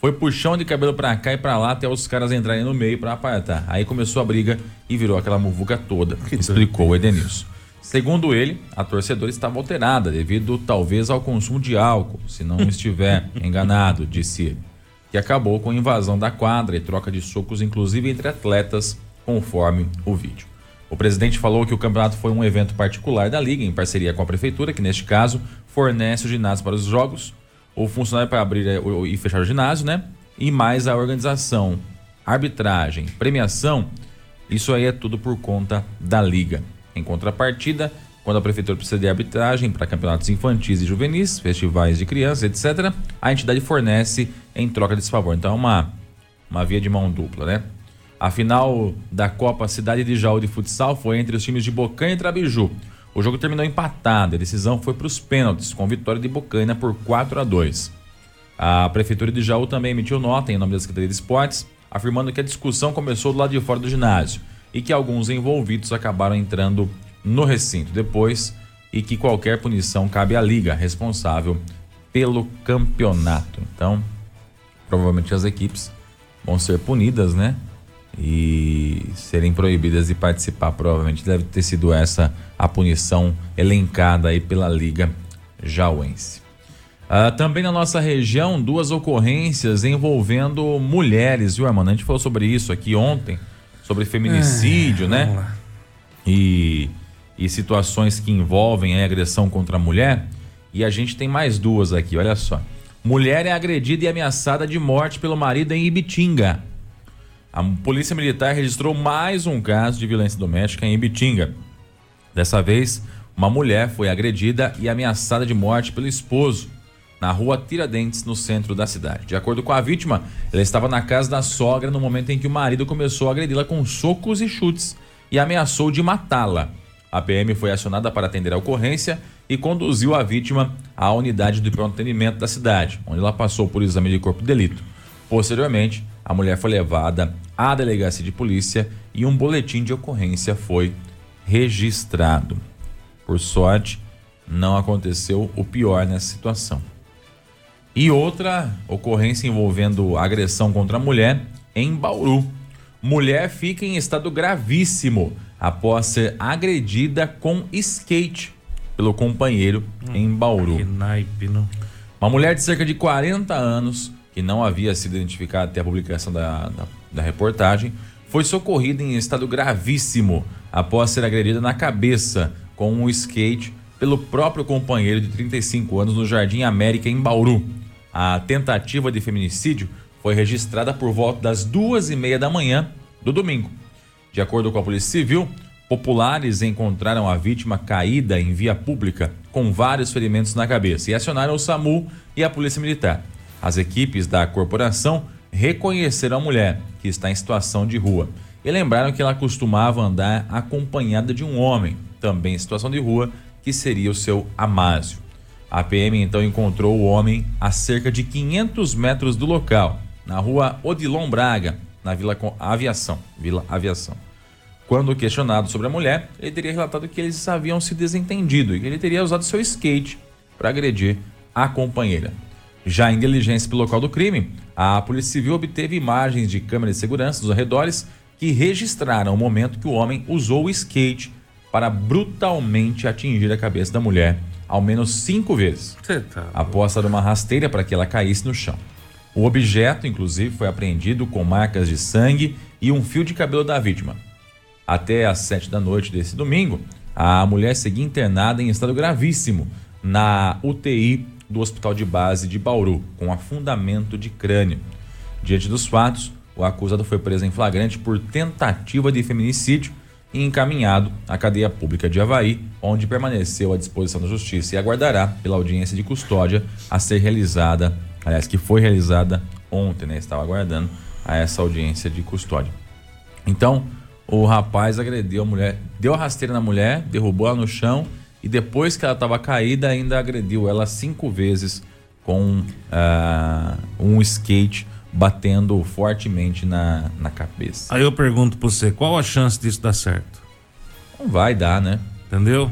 Foi puxão de cabelo pra cá e pra lá até os caras entrarem no meio pra apartar. Aí começou a briga e virou aquela muvuca toda, que explicou o Edenilson. Segundo ele, a torcedora estava alterada devido talvez ao consumo de álcool, se não estiver enganado, disse ele, que acabou com a invasão da quadra e troca de socos, inclusive entre atletas, conforme o vídeo. O presidente falou que o campeonato foi um evento particular da liga, em parceria com a prefeitura, que neste caso fornece o ginásio para os jogos, o funcionário para abrir é, e fechar o ginásio, né? E mais a organização, arbitragem, premiação, isso aí é tudo por conta da liga. Em contrapartida, quando a prefeitura precisa de arbitragem para campeonatos infantis e juvenis, festivais de crianças, etc., a entidade fornece em troca desse favor. Então é uma, uma via de mão dupla, né? A final da Copa Cidade de Jaú de Futsal foi entre os times de Bocanha e Trabiju. O jogo terminou empatado, a decisão foi para os pênaltis, com vitória de Bocaina por 4 a 2. A Prefeitura de Jaú também emitiu nota em nome da Secretaria de Esportes, afirmando que a discussão começou do lado de fora do ginásio e que alguns envolvidos acabaram entrando no recinto depois e que qualquer punição cabe à liga responsável pelo campeonato. Então, provavelmente as equipes vão ser punidas, né? E serem proibidas de participar. Provavelmente deve ter sido essa a punição elencada aí pela Liga Jauense. Uh, também na nossa região, duas ocorrências envolvendo mulheres, viu, Armando? A gente falou sobre isso aqui ontem, sobre feminicídio, é, né? E, e situações que envolvem a agressão contra a mulher. E a gente tem mais duas aqui, olha só. Mulher é agredida e ameaçada de morte pelo marido em Ibitinga. A Polícia Militar registrou mais um caso de violência doméstica em Ibitinga. Dessa vez, uma mulher foi agredida e ameaçada de morte pelo esposo na rua Tiradentes, no centro da cidade. De acordo com a vítima, ela estava na casa da sogra no momento em que o marido começou a agredi-la com socos e chutes e ameaçou de matá-la. A PM foi acionada para atender a ocorrência e conduziu a vítima à unidade de pronto atendimento da cidade, onde ela passou por exame de corpo de delito. Posteriormente, a mulher foi levada à delegacia de polícia e um boletim de ocorrência foi registrado. Por sorte, não aconteceu o pior nessa situação. E outra ocorrência envolvendo agressão contra a mulher em Bauru. Mulher fica em estado gravíssimo após ser agredida com skate pelo companheiro hum, em Bauru. Que naipe, não? Uma mulher de cerca de 40 anos que não havia sido identificada até a publicação da, da, da reportagem, foi socorrida em estado gravíssimo após ser agredida na cabeça com um skate pelo próprio companheiro de 35 anos no Jardim América, em Bauru. A tentativa de feminicídio foi registrada por volta das duas e meia da manhã do domingo. De acordo com a Polícia Civil, populares encontraram a vítima caída em via pública com vários ferimentos na cabeça e acionaram o SAMU e a Polícia Militar. As equipes da corporação reconheceram a mulher, que está em situação de rua, e lembraram que ela costumava andar acompanhada de um homem, também em situação de rua, que seria o seu Amásio. A PM então encontrou o homem a cerca de 500 metros do local, na rua Odilon Braga, na Vila Aviação. Vila Aviação. Quando questionado sobre a mulher, ele teria relatado que eles haviam se desentendido e que ele teria usado seu skate para agredir a companheira. Já em diligência pelo local do crime, a Polícia Civil obteve imagens de câmeras de segurança dos arredores que registraram o momento que o homem usou o skate para brutalmente atingir a cabeça da mulher ao menos cinco vezes, tá após dar uma rasteira para que ela caísse no chão. O objeto, inclusive, foi apreendido com marcas de sangue e um fio de cabelo da vítima. Até às sete da noite desse domingo, a mulher seguia internada em estado gravíssimo na UTI do Hospital de Base de Bauru, com afundamento de crânio. Diante dos fatos, o acusado foi preso em flagrante por tentativa de feminicídio e encaminhado à cadeia pública de Havaí, onde permaneceu à disposição da justiça e aguardará pela audiência de custódia a ser realizada, aliás, que foi realizada ontem, né? Estava aguardando a essa audiência de custódia. Então, o rapaz agrediu a mulher, deu a rasteira na mulher, derrubou ela no chão e depois que ela estava caída, ainda agrediu ela cinco vezes com uh, um skate batendo fortemente na, na cabeça. Aí eu pergunto pra você, qual a chance disso dar certo? Não vai dar, né? Entendeu?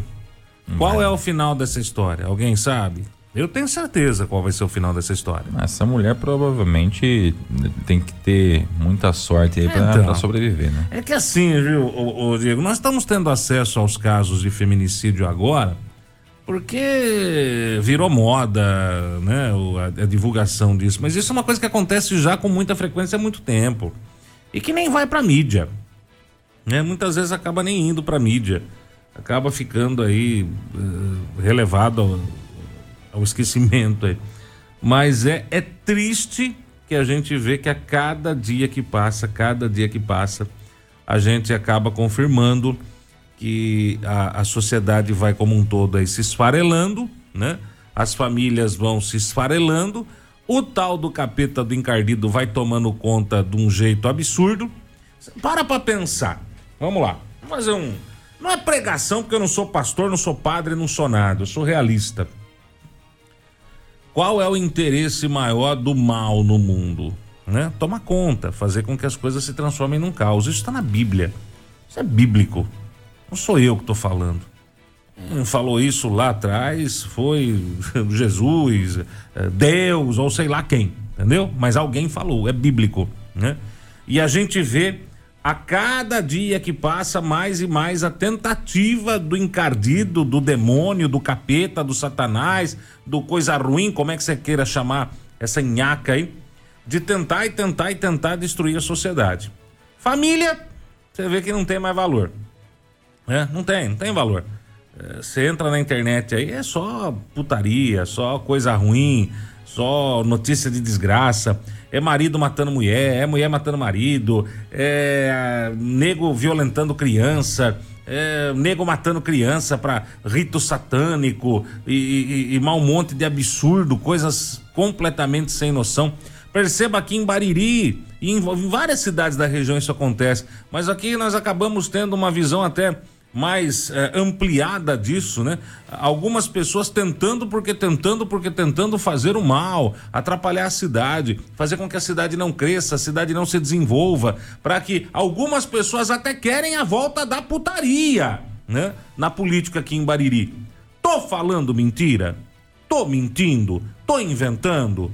Não qual vai. é o final dessa história? Alguém sabe? Eu tenho certeza qual vai ser o final dessa história. Essa mulher provavelmente tem que ter muita sorte aí pra, então, pra sobreviver, né? É que assim, viu, o, o Diego, nós estamos tendo acesso aos casos de feminicídio agora porque virou moda, né, a, a, divulgação disso. Mas isso é uma coisa que acontece já com muita frequência há muito tempo e que nem vai para mídia, né? Muitas vezes acaba nem indo para mídia, acaba ficando aí uh, relevado ao, esquecimento aí. Mas é, é triste que a gente vê que a cada dia que passa, cada dia que passa, a gente acaba confirmando que a, a sociedade vai como um todo aí se esfarelando, né? As famílias vão se esfarelando, o tal do capeta do encardido vai tomando conta de um jeito absurdo. Para pra pensar. Vamos lá. Vamos fazer um. Não é pregação, porque eu não sou pastor, não sou padre, não sou nada. Eu sou realista. Qual é o interesse maior do mal no mundo? Né? Toma conta, fazer com que as coisas se transformem num caos. Isso está na Bíblia. Isso é bíblico. Não sou eu que estou falando. Quem falou isso lá atrás foi Jesus, é, Deus ou sei lá quem, entendeu? Mas alguém falou, é bíblico, né? E a gente vê a cada dia que passa mais e mais a tentativa do encardido, do demônio, do capeta, do satanás, do coisa ruim, como é que você queira chamar essa nhaca aí, de tentar e tentar e tentar destruir a sociedade. Família, você vê que não tem mais valor. É, não tem, não tem valor. É, você entra na internet aí, é só putaria, só coisa ruim, só notícia de desgraça. É marido matando mulher, é mulher matando marido, é nego violentando criança, é nego matando criança para rito satânico e, e, e mal um monte de absurdo, coisas completamente sem noção. Perceba aqui em Bariri e em, em várias cidades da região isso acontece, mas aqui nós acabamos tendo uma visão até mais é, ampliada disso, né? Algumas pessoas tentando porque tentando porque tentando fazer o mal, atrapalhar a cidade, fazer com que a cidade não cresça, a cidade não se desenvolva, para que algumas pessoas até querem a volta da putaria, né? Na política aqui em Bariri. Tô falando mentira? Tô mentindo? Tô inventando?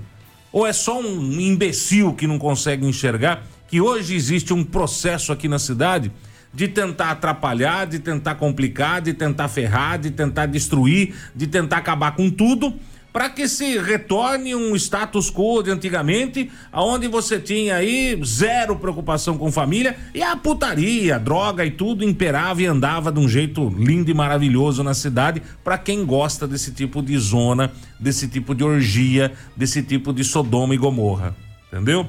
Ou é só um imbecil que não consegue enxergar que hoje existe um processo aqui na cidade de tentar atrapalhar, de tentar complicar, de tentar ferrar, de tentar destruir, de tentar acabar com tudo, para que se retorne um status quo de antigamente, aonde você tinha aí zero preocupação com família e a putaria, a droga e tudo imperava e andava de um jeito lindo e maravilhoso na cidade, para quem gosta desse tipo de zona, desse tipo de orgia, desse tipo de Sodoma e Gomorra, entendeu?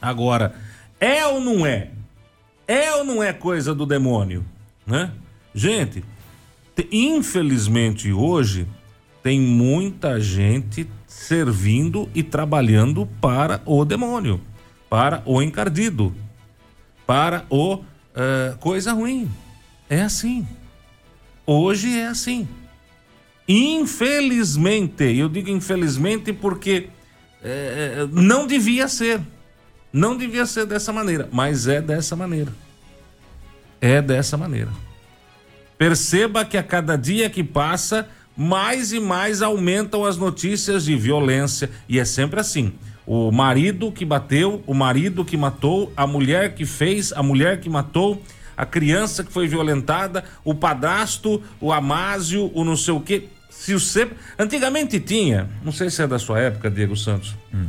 Agora, é ou não é é ou não é coisa do demônio? Né? Gente, infelizmente hoje tem muita gente servindo e trabalhando para o demônio, para o encardido, para o uh, coisa ruim. É assim. Hoje é assim. Infelizmente, eu digo infelizmente porque é, não devia ser. Não devia ser dessa maneira, mas é dessa maneira. É dessa maneira. Perceba que a cada dia que passa, mais e mais aumentam as notícias de violência e é sempre assim. O marido que bateu, o marido que matou, a mulher que fez, a mulher que matou, a criança que foi violentada, o padrasto, o amásio, o não sei o quê. Se você antigamente tinha, não sei se é da sua época, Diego Santos, hum.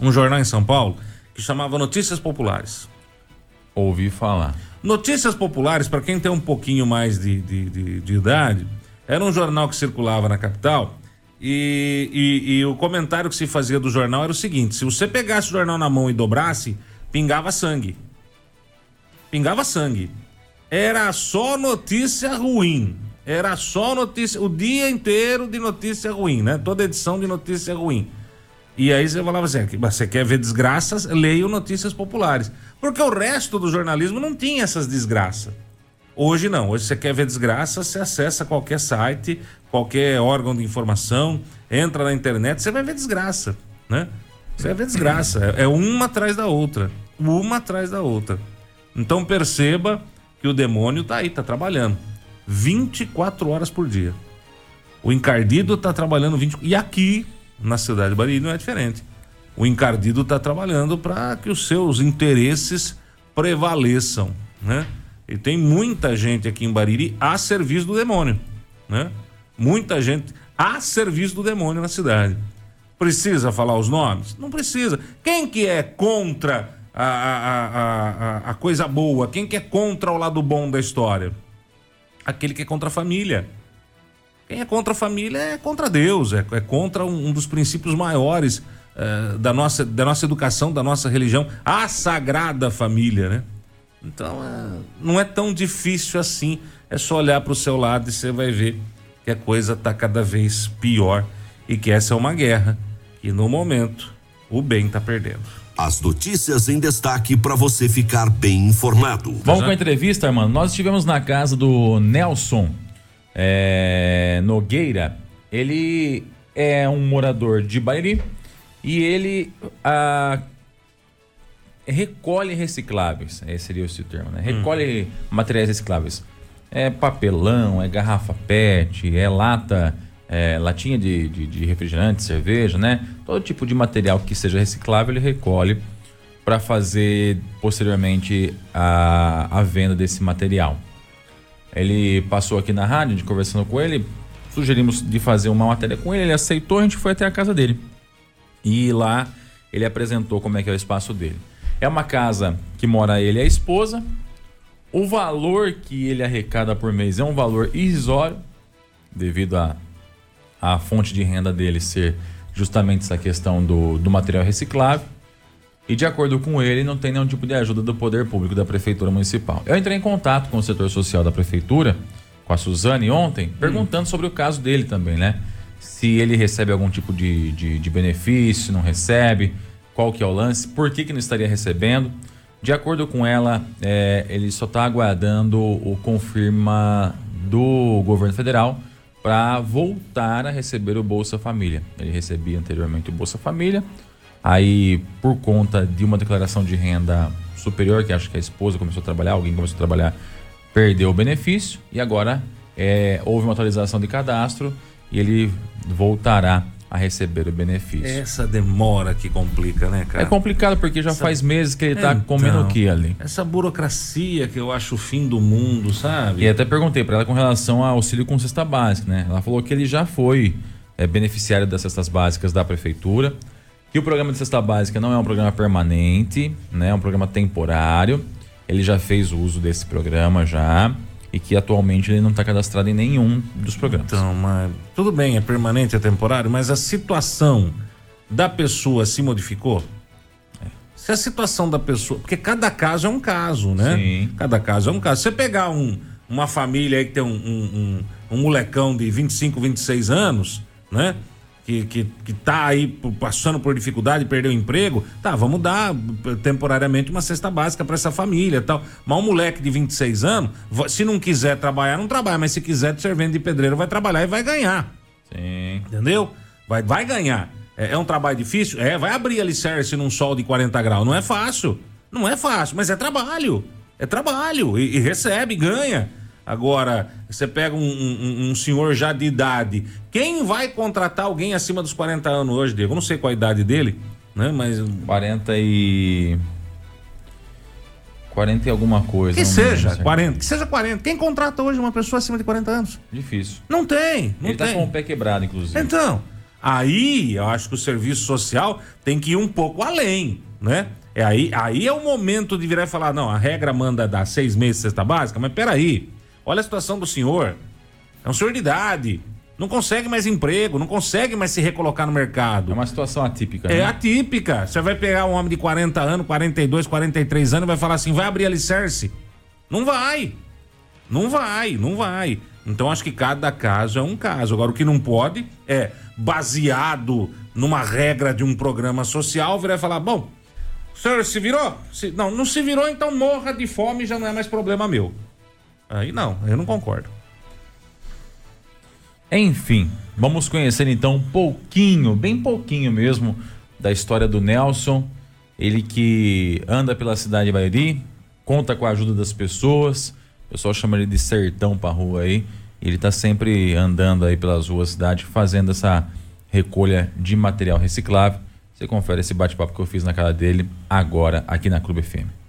um jornal em São Paulo que chamava Notícias Populares. Ouvi falar. Notícias Populares, para quem tem um pouquinho mais de, de, de, de, idade, era um jornal que circulava na capital. E, e, e, o comentário que se fazia do jornal era o seguinte: se você pegasse o jornal na mão e dobrasse, pingava sangue. Pingava sangue. Era só notícia ruim. Era só notícia, o dia inteiro de notícia ruim, né? Toda edição de notícia ruim. E aí você falava assim: você quer ver desgraças? Leia Notícias Populares. Porque o resto do jornalismo não tinha essas desgraças. Hoje não. Hoje você quer ver desgraça, você acessa qualquer site, qualquer órgão de informação, entra na internet, você vai ver desgraça, né? Você vai ver desgraça. É, é uma atrás da outra. Uma atrás da outra. Então perceba que o demônio tá aí, tá trabalhando. 24 horas por dia. O encardido tá trabalhando 20 e aqui na cidade de Bariri não é diferente. O encardido tá trabalhando para que os seus interesses prevaleçam, né? E tem muita gente aqui em Bariri a serviço do demônio, né? Muita gente a serviço do demônio na cidade. Precisa falar os nomes? Não precisa. Quem que é contra a, a, a, a, coisa boa? Quem que é contra o lado bom da história? Aquele que é contra a família. Quem é contra a família é contra Deus, é, é contra um, um, dos princípios maiores uh, da, nossa, da nossa educação, da nossa religião, a sagrada família, né? Então, uh, não é tão difícil assim. É só olhar para o seu lado e você vai ver que a coisa está cada vez pior e que essa é uma guerra que no momento o bem está perdendo. As notícias em destaque para você ficar bem informado. Vamos com a entrevista, mano. Nós estivemos na casa do Nelson é, Nogueira. Ele é um morador de Bairi e ele a, recolhe recicláveis. Esse seria o termo, né? Recolhe hum. materiais recicláveis. É papelão, é garrafa PET, é lata é, latinha de, de, de, refrigerante, cerveja, né? Todo tipo de material que seja reciclável ele recolhe para fazer posteriormente a, a venda desse material. Ele passou aqui na rádio, gente conversando com ele, sugerimos de fazer uma matéria com ele, ele aceitou, a gente foi até a casa dele. E lá ele apresentou como é que é o espaço dele. É uma casa que mora ele e a esposa. O valor que ele arrecada por mês é um valor irrisório, devido a a fonte de renda dele ser justamente essa questão do, do material reciclável. E de acordo com ele, não tem nenhum tipo de ajuda do poder público da prefeitura municipal. Eu entrei em contato com o setor social da prefeitura, com a Suzane ontem, perguntando hum. sobre o caso dele também, né? Se ele recebe algum tipo de, de, de benefício, não recebe, qual que é o lance, por que, que não estaria recebendo. De acordo com ela, é, ele só está aguardando o confirma do governo federal para voltar a receber o Bolsa Família. Ele recebia anteriormente o Bolsa Família, aí por conta de uma declaração de renda superior, que acho que a esposa começou a trabalhar, alguém começou a trabalhar, perdeu o benefício e agora é, houve uma atualização de cadastro e ele voltará a receber o benefício. Essa demora que complica, né, cara? É complicado porque já essa... faz meses que ele tá então, comendo o que ali. Essa burocracia que eu acho o fim do mundo, sabe? E até perguntei para ela com relação ao auxílio com cesta básica, né? Ela falou que ele já foi é, beneficiário das cestas básicas da prefeitura, que o programa de cesta básica não é um programa permanente, né? É um programa temporário. Ele já fez uso desse programa já e que atualmente ele não está cadastrado em nenhum dos programas. Então, mas tudo bem, é permanente, é temporário, mas a situação da pessoa se modificou? É. Se a situação da pessoa. Porque cada caso é um caso, né? Sim. Cada caso é um caso. Você pegar um, uma família aí que tem um, um, um, um molecão de 25, 26 anos, né? Que, que, que tá aí passando por dificuldade, perdeu o emprego, tá, vamos dar temporariamente uma cesta básica para essa família tal. Mas um moleque de 26 anos, se não quiser trabalhar, não trabalha, mas se quiser servente de pedreiro, vai trabalhar e vai ganhar. Sim. Entendeu? Vai, vai ganhar. É, é um trabalho difícil? É, vai abrir alicerce num sol de 40 graus. Não é fácil. Não é fácil, mas é trabalho. É trabalho. E, e recebe, ganha. Agora, você pega um, um, um, senhor já de idade. Quem vai contratar alguém acima dos 40 anos hoje, Diego? Eu não sei qual a idade dele, né? Mas. 40 e. 40 e alguma coisa. Que seja, 40. Que seja 40. Quem contrata hoje uma pessoa acima de 40 anos? Difícil. Não tem. Não Ele tá tem. tá com o pé quebrado, inclusive. Então, aí eu acho que o serviço social tem que ir um pouco além, né? É aí, aí é o momento de virar e falar: não, a regra manda dar seis meses de cesta básica, mas peraí. Olha a situação do senhor. É um senhor de idade. Não consegue mais emprego, não consegue mais se recolocar no mercado. É uma situação atípica. É né? atípica. Você vai pegar um homem de 40 anos, 42, 43 anos e vai falar assim: vai abrir alicerce. Não vai. Não vai, não vai. Então acho que cada caso é um caso. Agora o que não pode é baseado numa regra de um programa social virar e falar, bom, o senhor se virou? Se, não, não se virou, então morra de fome já não é mais problema meu. Aí não, eu não concordo. Enfim, vamos conhecer então um pouquinho, bem pouquinho mesmo, da história do Nelson. Ele que anda pela cidade de Bairi, conta com a ajuda das pessoas. O pessoal chama ele de sertão pra rua aí. Ele tá sempre andando aí pelas ruas da cidade, fazendo essa recolha de material reciclável. Você confere esse bate-papo que eu fiz na cara dele agora aqui na Clube FM.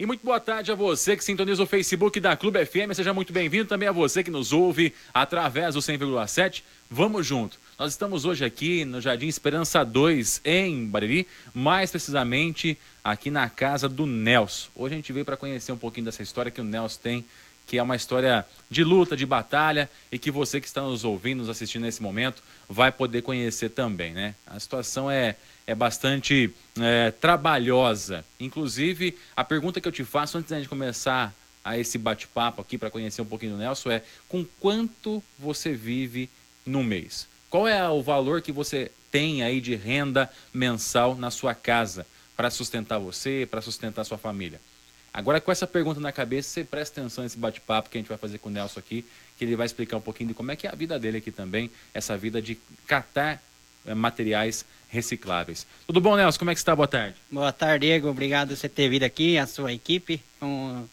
E muito boa tarde a você que sintoniza o Facebook da Clube FM. Seja muito bem-vindo também a você que nos ouve através do 100,7. Vamos junto. Nós estamos hoje aqui no Jardim Esperança 2, em Bariri, mais precisamente aqui na casa do Nelson. Hoje a gente veio para conhecer um pouquinho dessa história que o Nelson tem, que é uma história de luta, de batalha e que você que está nos ouvindo, nos assistindo nesse momento, vai poder conhecer também, né? A situação é é bastante é, trabalhosa. Inclusive, a pergunta que eu te faço antes de começar a esse bate-papo aqui para conhecer um pouquinho do Nelson é: com quanto você vive no mês? Qual é o valor que você tem aí de renda mensal na sua casa para sustentar você, para sustentar sua família? Agora, com essa pergunta na cabeça, você presta atenção nesse bate-papo que a gente vai fazer com o Nelson aqui, que ele vai explicar um pouquinho de como é que é a vida dele aqui também, essa vida de catar é, materiais recicláveis. Tudo bom, Nelson? Como é que está? Boa tarde. Boa tarde, Diego. Obrigado por você ter vindo aqui, a sua equipe. Um,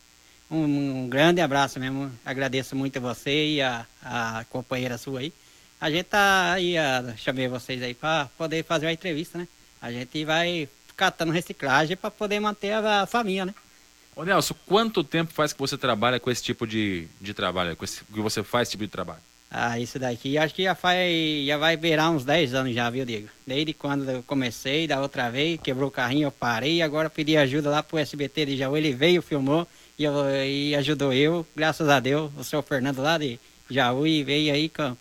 um, um grande abraço mesmo. Agradeço muito a você e a, a companheira sua aí. A gente tá aí, a, chamei vocês aí para poder fazer a entrevista, né? A gente vai catando reciclagem para poder manter a, a família, né? Ô Nelson, quanto tempo faz que você trabalha com esse tipo de, de trabalho, com esse, que você faz esse tipo de trabalho? Ah, isso daqui acho que já, faz, já vai virar uns 10 anos já, viu, Diego? Desde quando eu comecei, da outra vez, quebrou o carrinho, eu parei, agora pedi ajuda lá pro SBT de Jaú, ele veio, filmou e, eu, e ajudou eu, graças a Deus, o senhor Fernando lá de Jaú, e veio aí com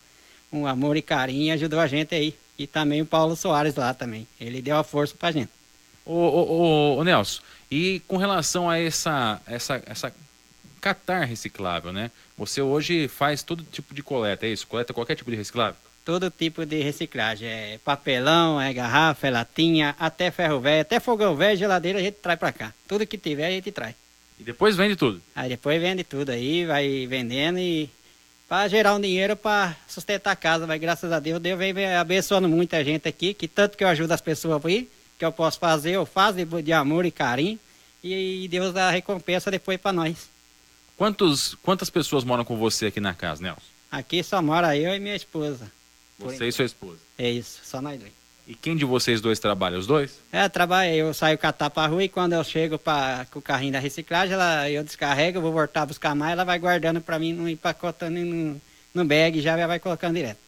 um amor e carinho e ajudou a gente aí. E também o Paulo Soares lá também, ele deu a força pra gente. Ô, ô, ô, ô Nelson, e com relação a essa, essa, essa catar reciclável, né? Você hoje faz todo tipo de coleta, é isso? Coleta qualquer tipo de reciclável? Todo tipo de reciclagem. É papelão, é garrafa, é latinha, até ferro velho, até fogão velho, geladeira a gente traz pra cá. Tudo que tiver a gente traz. E depois vende tudo? Aí depois vende tudo aí, vai vendendo e para gerar um dinheiro para sustentar a casa. Mas graças a Deus, Deus vem abençoando muita gente aqui, que tanto que eu ajudo as pessoas aí, que eu posso fazer, eu faço de, de amor e carinho. E Deus dá recompensa depois para nós. Quantos, quantas pessoas moram com você aqui na casa, Nelson? Aqui só mora eu e minha esposa. Você e sua esposa? É isso, só nós dois. E quem de vocês dois trabalha? Os dois? É, trabalha. Eu saio catar pra rua e quando eu chego pra, com o carrinho da reciclagem, ela, eu descarrego, vou voltar a buscar mais, ela vai guardando pra mim, empacotando no, no bag já vai colocando direto.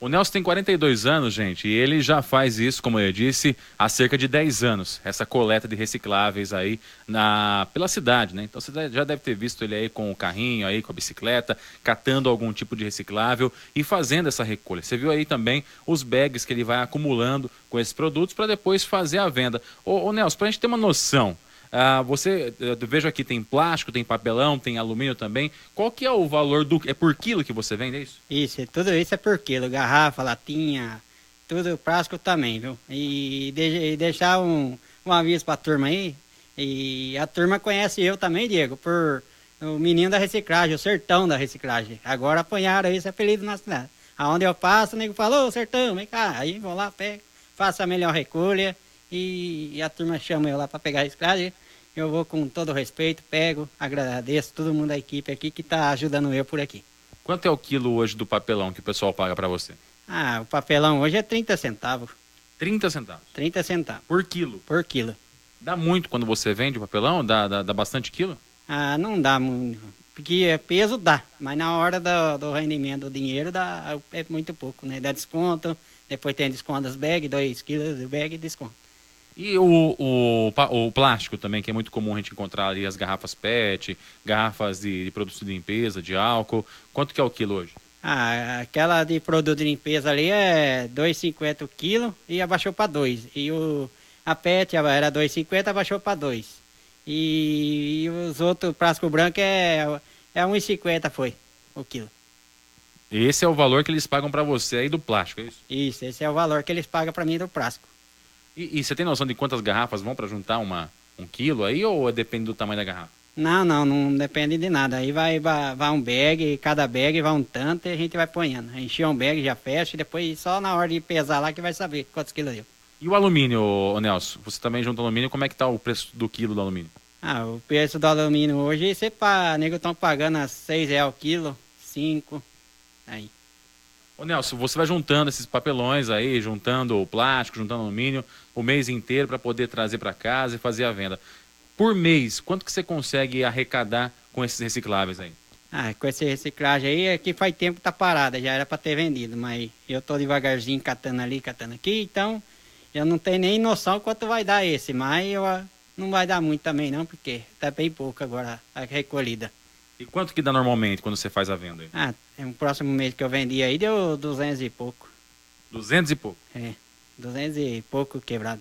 O Nelson tem 42 anos, gente, e ele já faz isso, como eu disse, há cerca de 10 anos. Essa coleta de recicláveis aí na, pela cidade, né? Então você já deve ter visto ele aí com o carrinho, aí com a bicicleta, catando algum tipo de reciclável e fazendo essa recolha. Você viu aí também os bags que ele vai acumulando com esses produtos para depois fazer a venda. Ô, ô Nelson, para a gente ter uma noção, ah, você, vejo aqui, tem plástico, tem papelão, tem alumínio também. Qual que é o valor do... É por quilo que você vende, é isso? Isso, tudo isso é por quilo. Garrafa, latinha, tudo plástico também, viu? E, de, e deixar um, um aviso pra turma aí. E a turma conhece eu também, Diego, por o menino da reciclagem, o sertão da reciclagem. Agora apanharam esse apelido na cidade. Aonde eu passo, o nego falou, sertão, vem cá. Aí vou lá, pego, faço a melhor recolha e, e a turma chama eu lá para pegar a reciclagem. Eu vou com todo respeito, pego, agradeço todo mundo da equipe aqui que está ajudando eu por aqui. Quanto é o quilo hoje do papelão que o pessoal paga para você? Ah, o papelão hoje é 30 centavos. 30 centavos? 30 centavos. Por quilo? Por quilo. Dá muito quando você vende o papelão? Dá, dá, dá bastante quilo? Ah, não dá muito. Porque é peso dá, mas na hora do, do rendimento do dinheiro dá, é muito pouco, né? Dá desconto, depois tem desconto das bags, 2 quilos de bag e desconto. E o, o, o, plástico também, que é muito comum a gente encontrar ali as garrafas PET, garrafas de, de produtos de limpeza, de álcool. Quanto que é o quilo hoje? Ah, aquela de produto de limpeza ali é 2,50 o quilo e abaixou para 2. E o, a PET era 2,50, abaixou para 2. E, e, os outros, plástico branco é, é 1,50 foi o quilo. Esse é o valor que eles pagam para você aí do plástico, é isso? Isso, esse é o valor que eles pagam para mim do plástico. E, e, você tem noção de quantas garrafas vão para juntar uma, um quilo aí ou depende do tamanho da garrafa? Não, não, não depende de nada. Aí vai, vai, vai um bag, cada bag vai um tanto e a gente vai ponhando. Encher um bag, já fecha e depois só na hora de pesar lá que vai saber quantos quilos deu. E o alumínio, Nelson? Você também junta alumínio, como é que tá o preço do quilo do alumínio? Ah, o preço do alumínio hoje, você pá, nego estão pagando a 6 reais o quilo, 5, aí. Ô Nelson, você vai juntando esses papelões aí, juntando o plástico, juntando alumínio, o mês inteiro para poder trazer para casa e fazer a venda. Por mês, quanto que você consegue arrecadar com esses recicláveis aí? Ah, com esse reciclagem aí, é que faz tempo que tá parada, já era para ter vendido, mas eu tô devagarzinho catando ali, catando aqui, então eu não tenho nem noção quanto vai dar esse, mas eu, ah, não vai dar muito também não, porque tá bem pouco agora a recolhida. E quanto que dá normalmente quando você faz a venda? Aí? Ah, é um próximo mês que eu vendi aí deu 200 e pouco. 200 e pouco? É, 200 e pouco quebrado.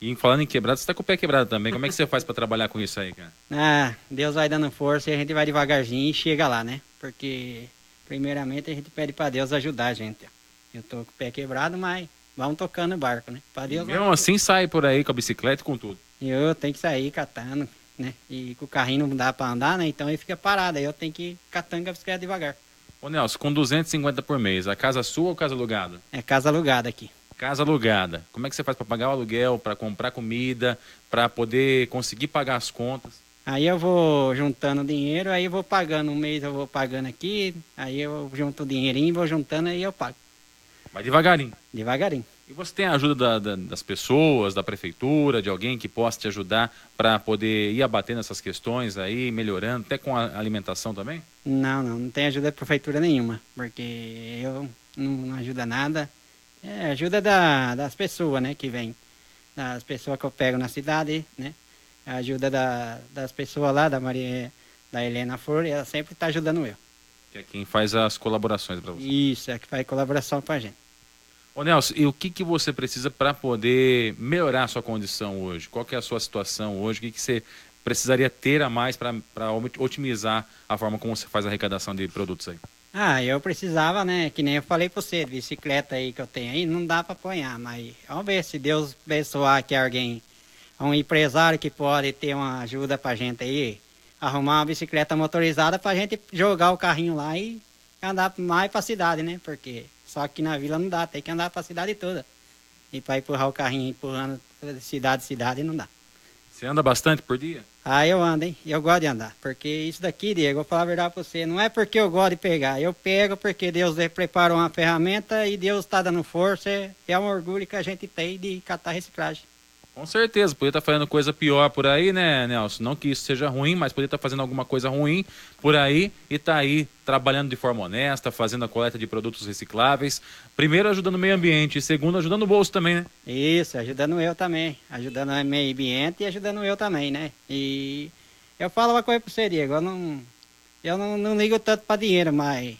E falando em quebrado, você tá com o pé quebrado também. Como é que você faz para trabalhar com isso aí, cara? Ah, Deus vai dando força e a gente vai devagarzinho e chega lá, né? Porque, primeiramente, a gente pede para Deus ajudar a gente. Eu tô com o pé quebrado, mas vamos tocando o barco, né? Pra Deus mesmo assim sai por aí com a bicicleta e com tudo. Eu tenho que sair catando, né? E com o carrinho não dá para andar, né? Então ele fica parado. Aí eu tenho que ir catando a bicicleta devagar. Ô Nelson, com 250 por mês, a casa sua ou casa alugada? É casa alugada aqui. Casa alugada. Como é que você faz para pagar o aluguel, para comprar comida, para poder conseguir pagar as contas? Aí eu vou juntando dinheiro, aí eu vou pagando. Um mês eu vou pagando aqui, aí eu junto o dinheirinho, vou juntando e eu pago. Vai devagarinho. Devagarinho. E você tem a ajuda da, da, das pessoas, da prefeitura, de alguém que possa te ajudar para poder ir abatendo essas questões aí, melhorando, até com a alimentação também? Não, não, não tem ajuda da prefeitura nenhuma, porque eu não, não ajuda nada. É ajuda da, das pessoas, né, que vem, das pessoas que eu pego na cidade, né, a ajuda da, das pessoas lá, da Maria, da Helena Flor, ela sempre está ajudando eu. Que é quem faz as colaborações para você. Isso, é que faz colaboração com a gente. Ô Nelson, e o que, que você precisa para poder melhorar a sua condição hoje? Qual que é a sua situação hoje? O que, que você precisaria ter a mais para otimizar a forma como você faz a arrecadação de produtos aí? Ah, eu precisava, né? Que nem eu falei para você, bicicleta aí que eu tenho aí, não dá para apanhar, mas vamos ver se Deus abençoar que alguém, um empresário que pode ter uma ajuda pra gente aí, arrumar uma bicicleta motorizada pra gente jogar o carrinho lá e andar mais pra cidade, né? Porque só que na vila não dá, tem que andar para a cidade toda. E para empurrar o carrinho empurrando cidade, cidade, não dá. Você anda bastante por dia? Ah, eu ando, hein? Eu gosto de andar. Porque isso daqui, Diego, vou falar a verdade para você, não é porque eu gosto de pegar. Eu pego porque Deus preparou uma ferramenta e Deus está dando força. É um orgulho que a gente tem de catar reciclagem. Com certeza, podia estar tá fazendo coisa pior por aí, né, Nelson? Não que isso seja ruim, mas podia estar tá fazendo alguma coisa ruim por aí e tá aí trabalhando de forma honesta, fazendo a coleta de produtos recicláveis. Primeiro ajudando o meio ambiente e segundo ajudando o bolso também, né? Isso, ajudando eu também. Ajudando o meio ambiente e ajudando eu também, né? E eu falo uma coisa para você, Diego, eu não, eu não, não ligo tanto para dinheiro, mas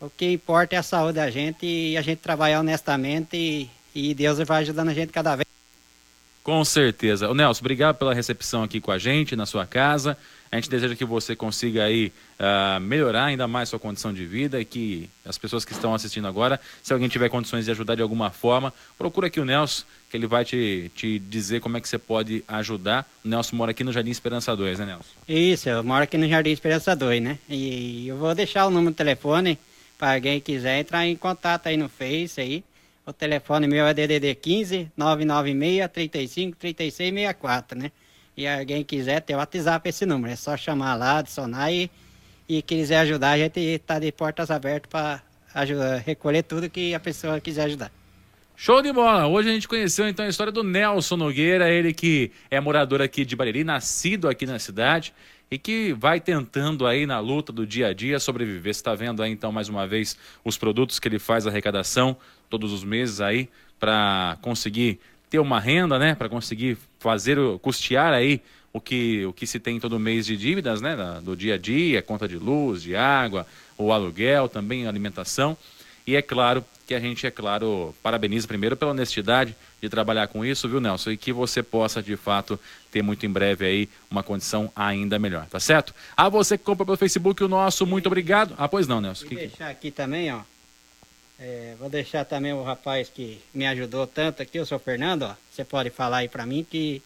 o que importa é a saúde da gente e a gente trabalhar honestamente e, e Deus vai ajudando a gente cada vez. Com certeza. O Nelson, obrigado pela recepção aqui com a gente, na sua casa. A gente deseja que você consiga aí uh, melhorar ainda mais sua condição de vida e que as pessoas que estão assistindo agora, se alguém tiver condições de ajudar de alguma forma, procura aqui o Nelson, que ele vai te, te dizer como é que você pode ajudar. O Nelson mora aqui no Jardim Esperança 2, né, Nelson? Isso, eu moro aqui no Jardim Esperança 2, né? E eu vou deixar o número de telefone para alguém quiser entrar em contato aí no Face aí. O telefone meu é DDD 15 996 35 36 64, né? E alguém quiser ter o WhatsApp esse número, é só chamar lá, adicionar e, e quiser ajudar, a gente está de portas abertas para recolher tudo que a pessoa quiser ajudar. Show de bola! Hoje a gente conheceu então a história do Nelson Nogueira, ele que é morador aqui de Bariri, nascido aqui na cidade e que vai tentando aí na luta do dia a dia sobreviver. Você está vendo aí então mais uma vez os produtos que ele faz arrecadação todos os meses aí para conseguir ter uma renda, né? Para conseguir fazer, custear aí o que, o que se tem todo mês de dívidas, né? Do dia a dia, conta de luz, de água, o aluguel, também alimentação. E é claro que a gente, é claro, parabeniza primeiro pela honestidade de trabalhar com isso, viu, Nelson? E que você possa, de fato, ter muito em breve aí uma condição ainda melhor, tá certo? A você que compra pelo Facebook, o nosso, muito obrigado. Ah, pois não, Nelson. E deixar aqui também, ó. É, vou deixar também o rapaz que me ajudou tanto aqui, o seu Fernando, ó. Você pode falar aí para mim que,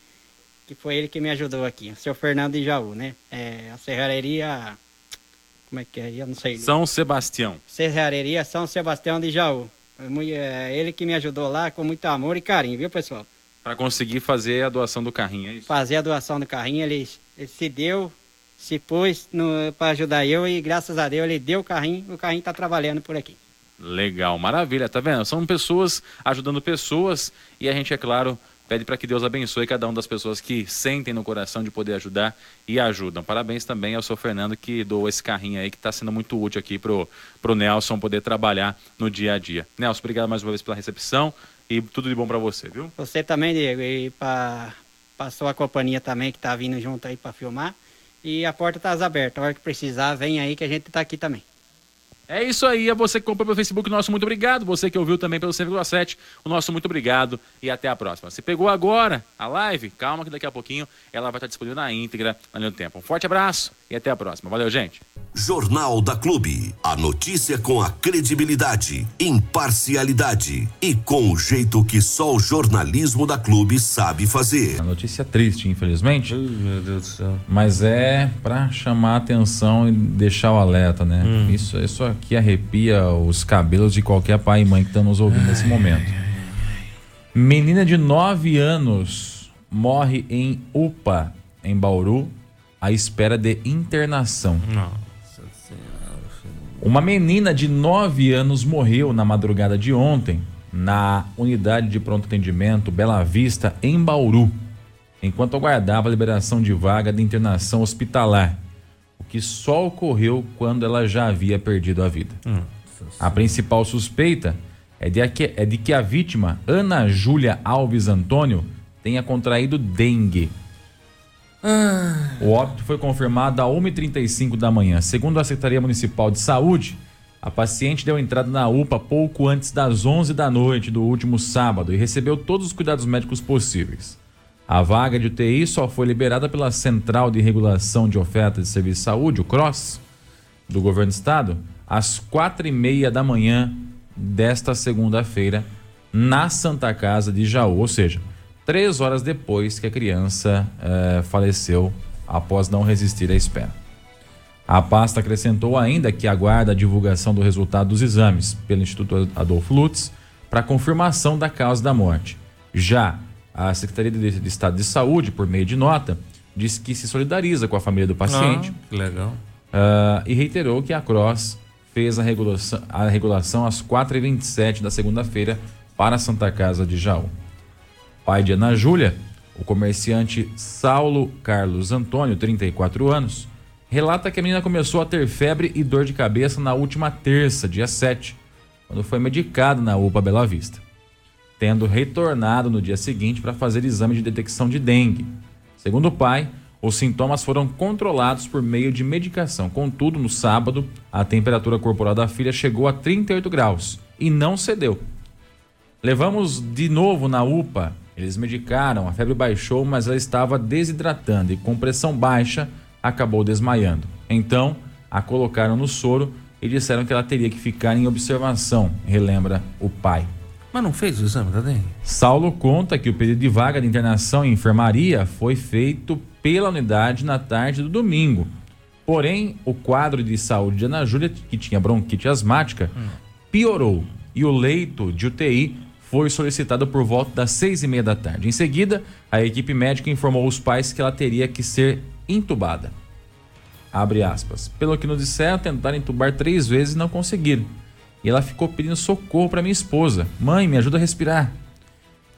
que foi ele que me ajudou aqui. O seu Fernando de Jaú, né? É, a serraria como é que é? Eu não sei. São Sebastião. Serraria São Sebastião de Jaú. É ele que me ajudou lá com muito amor e carinho, viu, pessoal? Para conseguir fazer a doação do carrinho, é isso? Fazer a doação do carrinho, ele, ele se deu, se pôs para ajudar eu e graças a Deus ele deu o carrinho, o carrinho está trabalhando por aqui. Legal, maravilha, tá vendo? São pessoas ajudando pessoas e a gente, é claro, pede para que Deus abençoe cada uma das pessoas que sentem no coração de poder ajudar e ajudam. Parabéns também ao seu Fernando que doou esse carrinho aí que está sendo muito útil aqui pro, pro Nelson poder trabalhar no dia a dia. Nelson, obrigado mais uma vez pela recepção e tudo de bom para você, viu? Você também, Diego, e para passou a companhia também que tá vindo junto aí para filmar. E a porta está aberta. A hora que precisar, vem aí que a gente está aqui também. É isso aí, a você que comprou pelo Facebook, nosso muito obrigado. Você que ouviu também pelo 100,7, o nosso muito obrigado e até a próxima. Se pegou agora a live, calma que daqui a pouquinho ela vai estar disponível na íntegra no tempo. Um forte abraço e até a próxima. Valeu, gente. Jornal da Clube. A notícia com a credibilidade, imparcialidade e com o jeito que só o jornalismo da Clube sabe fazer. A notícia triste, infelizmente. Ai, meu Deus do céu. Mas é para chamar a atenção e deixar o alerta, né? Hum. Isso, isso aqui arrepia os cabelos de qualquer pai e mãe que estão nos ouvindo ai, nesse momento. Ai, Menina de 9 anos morre em UPA, em Bauru, à espera de internação. Nossa Senhora. Uma menina de 9 anos morreu na madrugada de ontem na unidade de pronto atendimento Bela Vista, em Bauru, enquanto aguardava a liberação de vaga de internação hospitalar, o que só ocorreu quando ela já havia perdido a vida. Hum, a principal suspeita é de, que, é de que a vítima, Ana Júlia Alves Antônio, tenha contraído dengue ah. O óbito foi confirmado a 1h35 da manhã. Segundo a Secretaria Municipal de Saúde, a paciente deu entrada na UPA pouco antes das 11 da noite do último sábado e recebeu todos os cuidados médicos possíveis. A vaga de UTI só foi liberada pela Central de Regulação de Oferta de Serviço de Saúde, o CROSS, do Governo do Estado, às quatro e meia da manhã desta segunda-feira, na Santa Casa de Jaú, ou seja, três horas depois que a criança eh, faleceu após não resistir à espera. A pasta acrescentou ainda que aguarda a divulgação do resultado dos exames pelo Instituto Adolfo Lutz para confirmação da causa da morte. Já a Secretaria de Estado de Saúde, por meio de nota, disse que se solidariza com a família do paciente. Ah, legal. Uh, e reiterou que a Cross fez a regulação, a regulação às 4h27 da segunda-feira para a Santa Casa de Jaú pai de Ana Júlia, o comerciante Saulo Carlos Antônio, 34 anos, relata que a menina começou a ter febre e dor de cabeça na última terça, dia 7, quando foi medicada na UPA Bela Vista, tendo retornado no dia seguinte para fazer exame de detecção de dengue. Segundo o pai, os sintomas foram controlados por meio de medicação. Contudo, no sábado, a temperatura corporal da filha chegou a 38 graus e não cedeu. Levamos de novo na UPA eles medicaram, a febre baixou, mas ela estava desidratando e com pressão baixa acabou desmaiando. Então, a colocaram no soro e disseram que ela teria que ficar em observação, relembra o pai. Mas não fez o exame da dengue? Saulo conta que o pedido de vaga de internação em enfermaria foi feito pela unidade na tarde do domingo. Porém, o quadro de saúde de Ana Júlia, que tinha bronquite asmática, hum. piorou e o leito de UTI foi solicitada por volta das seis e meia da tarde. Em seguida, a equipe médica informou os pais que ela teria que ser entubada. Abre aspas. Pelo que nos disseram, tentaram entubar três vezes e não conseguiram. E ela ficou pedindo socorro para minha esposa. Mãe, me ajuda a respirar.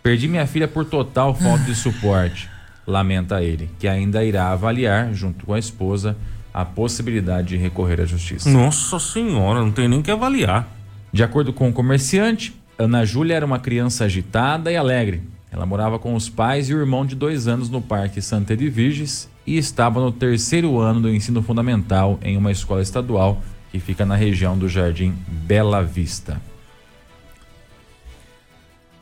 Perdi minha filha por total falta de suporte. Lamenta ele, que ainda irá avaliar, junto com a esposa, a possibilidade de recorrer à justiça. Nossa senhora, não tem nem que avaliar. De acordo com o comerciante, Ana Júlia era uma criança agitada e alegre. Ela morava com os pais e o irmão de dois anos no Parque Santa Edviges e estava no terceiro ano do ensino fundamental em uma escola estadual que fica na região do Jardim Bela Vista.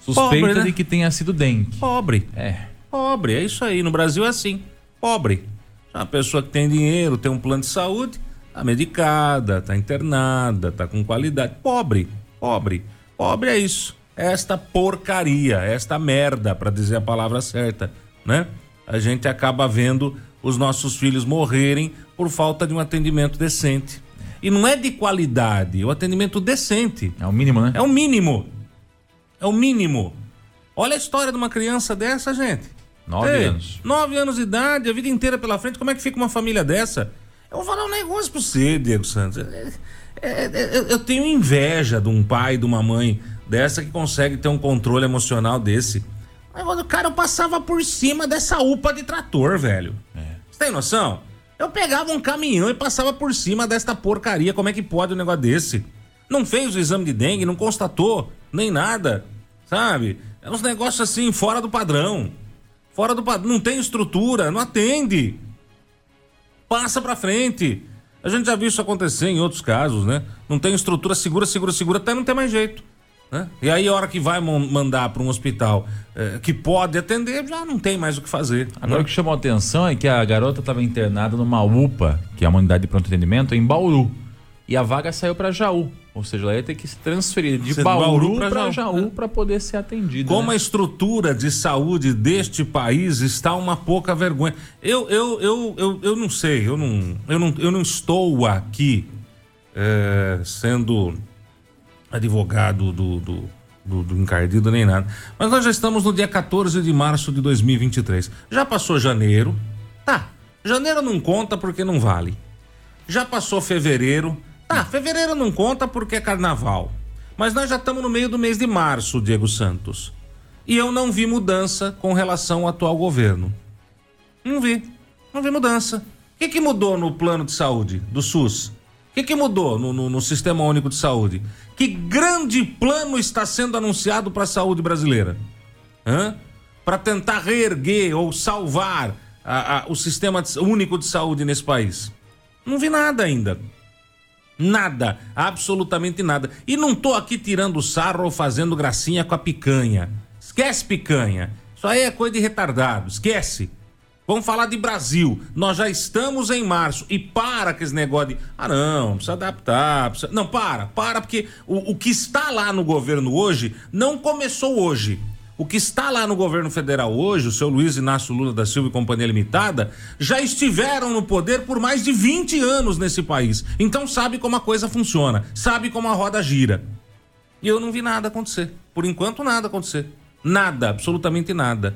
Suspeita Pobre, né? de que tenha sido dengue. Pobre. É. Pobre, é isso aí. No Brasil é assim. Pobre. Uma pessoa que tem dinheiro, tem um plano de saúde, tá medicada, tá internada, tá com qualidade. Pobre, pobre. Pobre é isso. É esta porcaria, é esta merda, para dizer a palavra certa, né? A gente acaba vendo os nossos filhos morrerem por falta de um atendimento decente. E não é de qualidade, é o atendimento decente. É o mínimo, né? É o mínimo. É o mínimo. Olha a história de uma criança dessa, gente. Nove Ei, anos. Nove anos de idade, a vida inteira pela frente. Como é que fica uma família dessa? Eu vou falar um negócio pra você, Diego Santos. É, é, é, eu tenho inveja de um pai, de uma mãe dessa que consegue ter um controle emocional desse. Mas, o cara, eu passava por cima dessa UPA de trator, velho. Você tem noção? Eu pegava um caminhão e passava por cima desta porcaria. Como é que pode um negócio desse? Não fez o exame de dengue, não constatou, nem nada. Sabe? É uns negócios assim, fora do padrão. Fora do padrão. Não tem estrutura, não atende. Passa pra frente. A gente já viu isso acontecer em outros casos, né? Não tem estrutura segura, segura, segura, até não tem mais jeito. Né? E aí, a hora que vai mandar para um hospital eh, que pode atender, já não tem mais o que fazer. Agora né? o que chamou a atenção é que a garota estava internada numa UPA, que é uma unidade de pronto atendimento, em Bauru. E a vaga saiu para Jaú. Ou seja, ela ia ter que se transferir de Bauru, para Jaú, para poder ser atendida. Como né? a estrutura de saúde deste país está uma pouca vergonha. Eu, eu, eu, eu, eu não sei, eu não, eu não, eu não estou aqui eh, sendo advogado do, do, do, do encardido nem nada. Mas nós já estamos no dia 14 de março de 2023. Já passou janeiro. Tá, janeiro não conta porque não vale. Já passou fevereiro. Tá, fevereiro não conta porque é carnaval. Mas nós já estamos no meio do mês de março, Diego Santos. E eu não vi mudança com relação ao atual governo. Não vi. Não vi mudança. O que, que mudou no plano de saúde do SUS? O que, que mudou no, no- no Sistema Único de Saúde? Que grande plano está sendo anunciado para a saúde brasileira? Para tentar reerguer ou salvar a- a- o Sistema Único de Saúde nesse país? Não vi nada ainda. Nada, absolutamente nada. E não tô aqui tirando sarro ou fazendo gracinha com a picanha. Esquece picanha. Isso aí é coisa de retardado, esquece. Vamos falar de Brasil. Nós já estamos em março e para com esse negócio de. Ah, não, precisa adaptar. Precisa... Não, para, para, porque o, o que está lá no governo hoje não começou hoje. O que está lá no governo federal hoje, o seu Luiz Inácio Lula da Silva e Companhia Limitada, já estiveram no poder por mais de 20 anos nesse país. Então sabe como a coisa funciona, sabe como a roda gira. E eu não vi nada acontecer. Por enquanto, nada acontecer. Nada, absolutamente nada.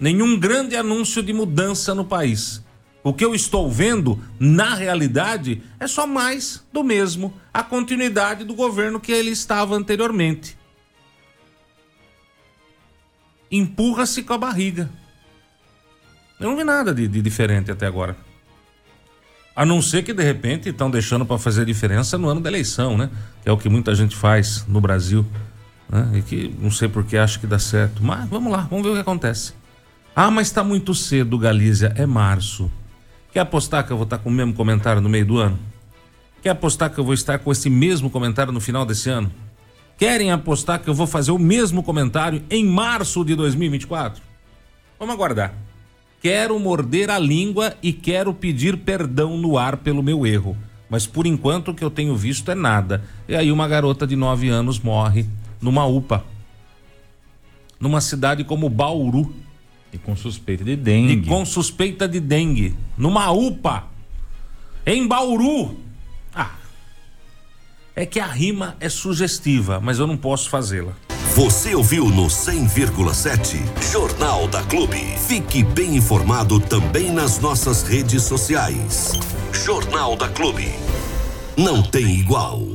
Nenhum grande anúncio de mudança no país. O que eu estou vendo, na realidade, é só mais do mesmo, a continuidade do governo que ele estava anteriormente. Empurra-se com a barriga. Eu não vi nada de, de diferente até agora. A não ser que de repente estão deixando para fazer diferença no ano da eleição, né? Que é o que muita gente faz no Brasil, né? E que não sei por que acha que dá certo. Mas vamos lá, vamos ver o que acontece. Ah, mas está muito cedo, Galícia, é março. Quer apostar que eu vou estar com o mesmo comentário no meio do ano? Quer apostar que eu vou estar com esse mesmo comentário no final desse ano? Querem apostar que eu vou fazer o mesmo comentário em março de 2024? Vamos aguardar. Quero morder a língua e quero pedir perdão no ar pelo meu erro. Mas por enquanto o que eu tenho visto é nada. E aí uma garota de 9 anos morre numa UPA. Numa cidade como Bauru. E com suspeita de E dengue. com suspeita de dengue. Numa UPA. Em Bauru. É que a rima é sugestiva, mas eu não posso fazê-la. Você ouviu no 100,7 Jornal da Clube. Fique bem informado também nas nossas redes sociais. Jornal da Clube. Não tem igual.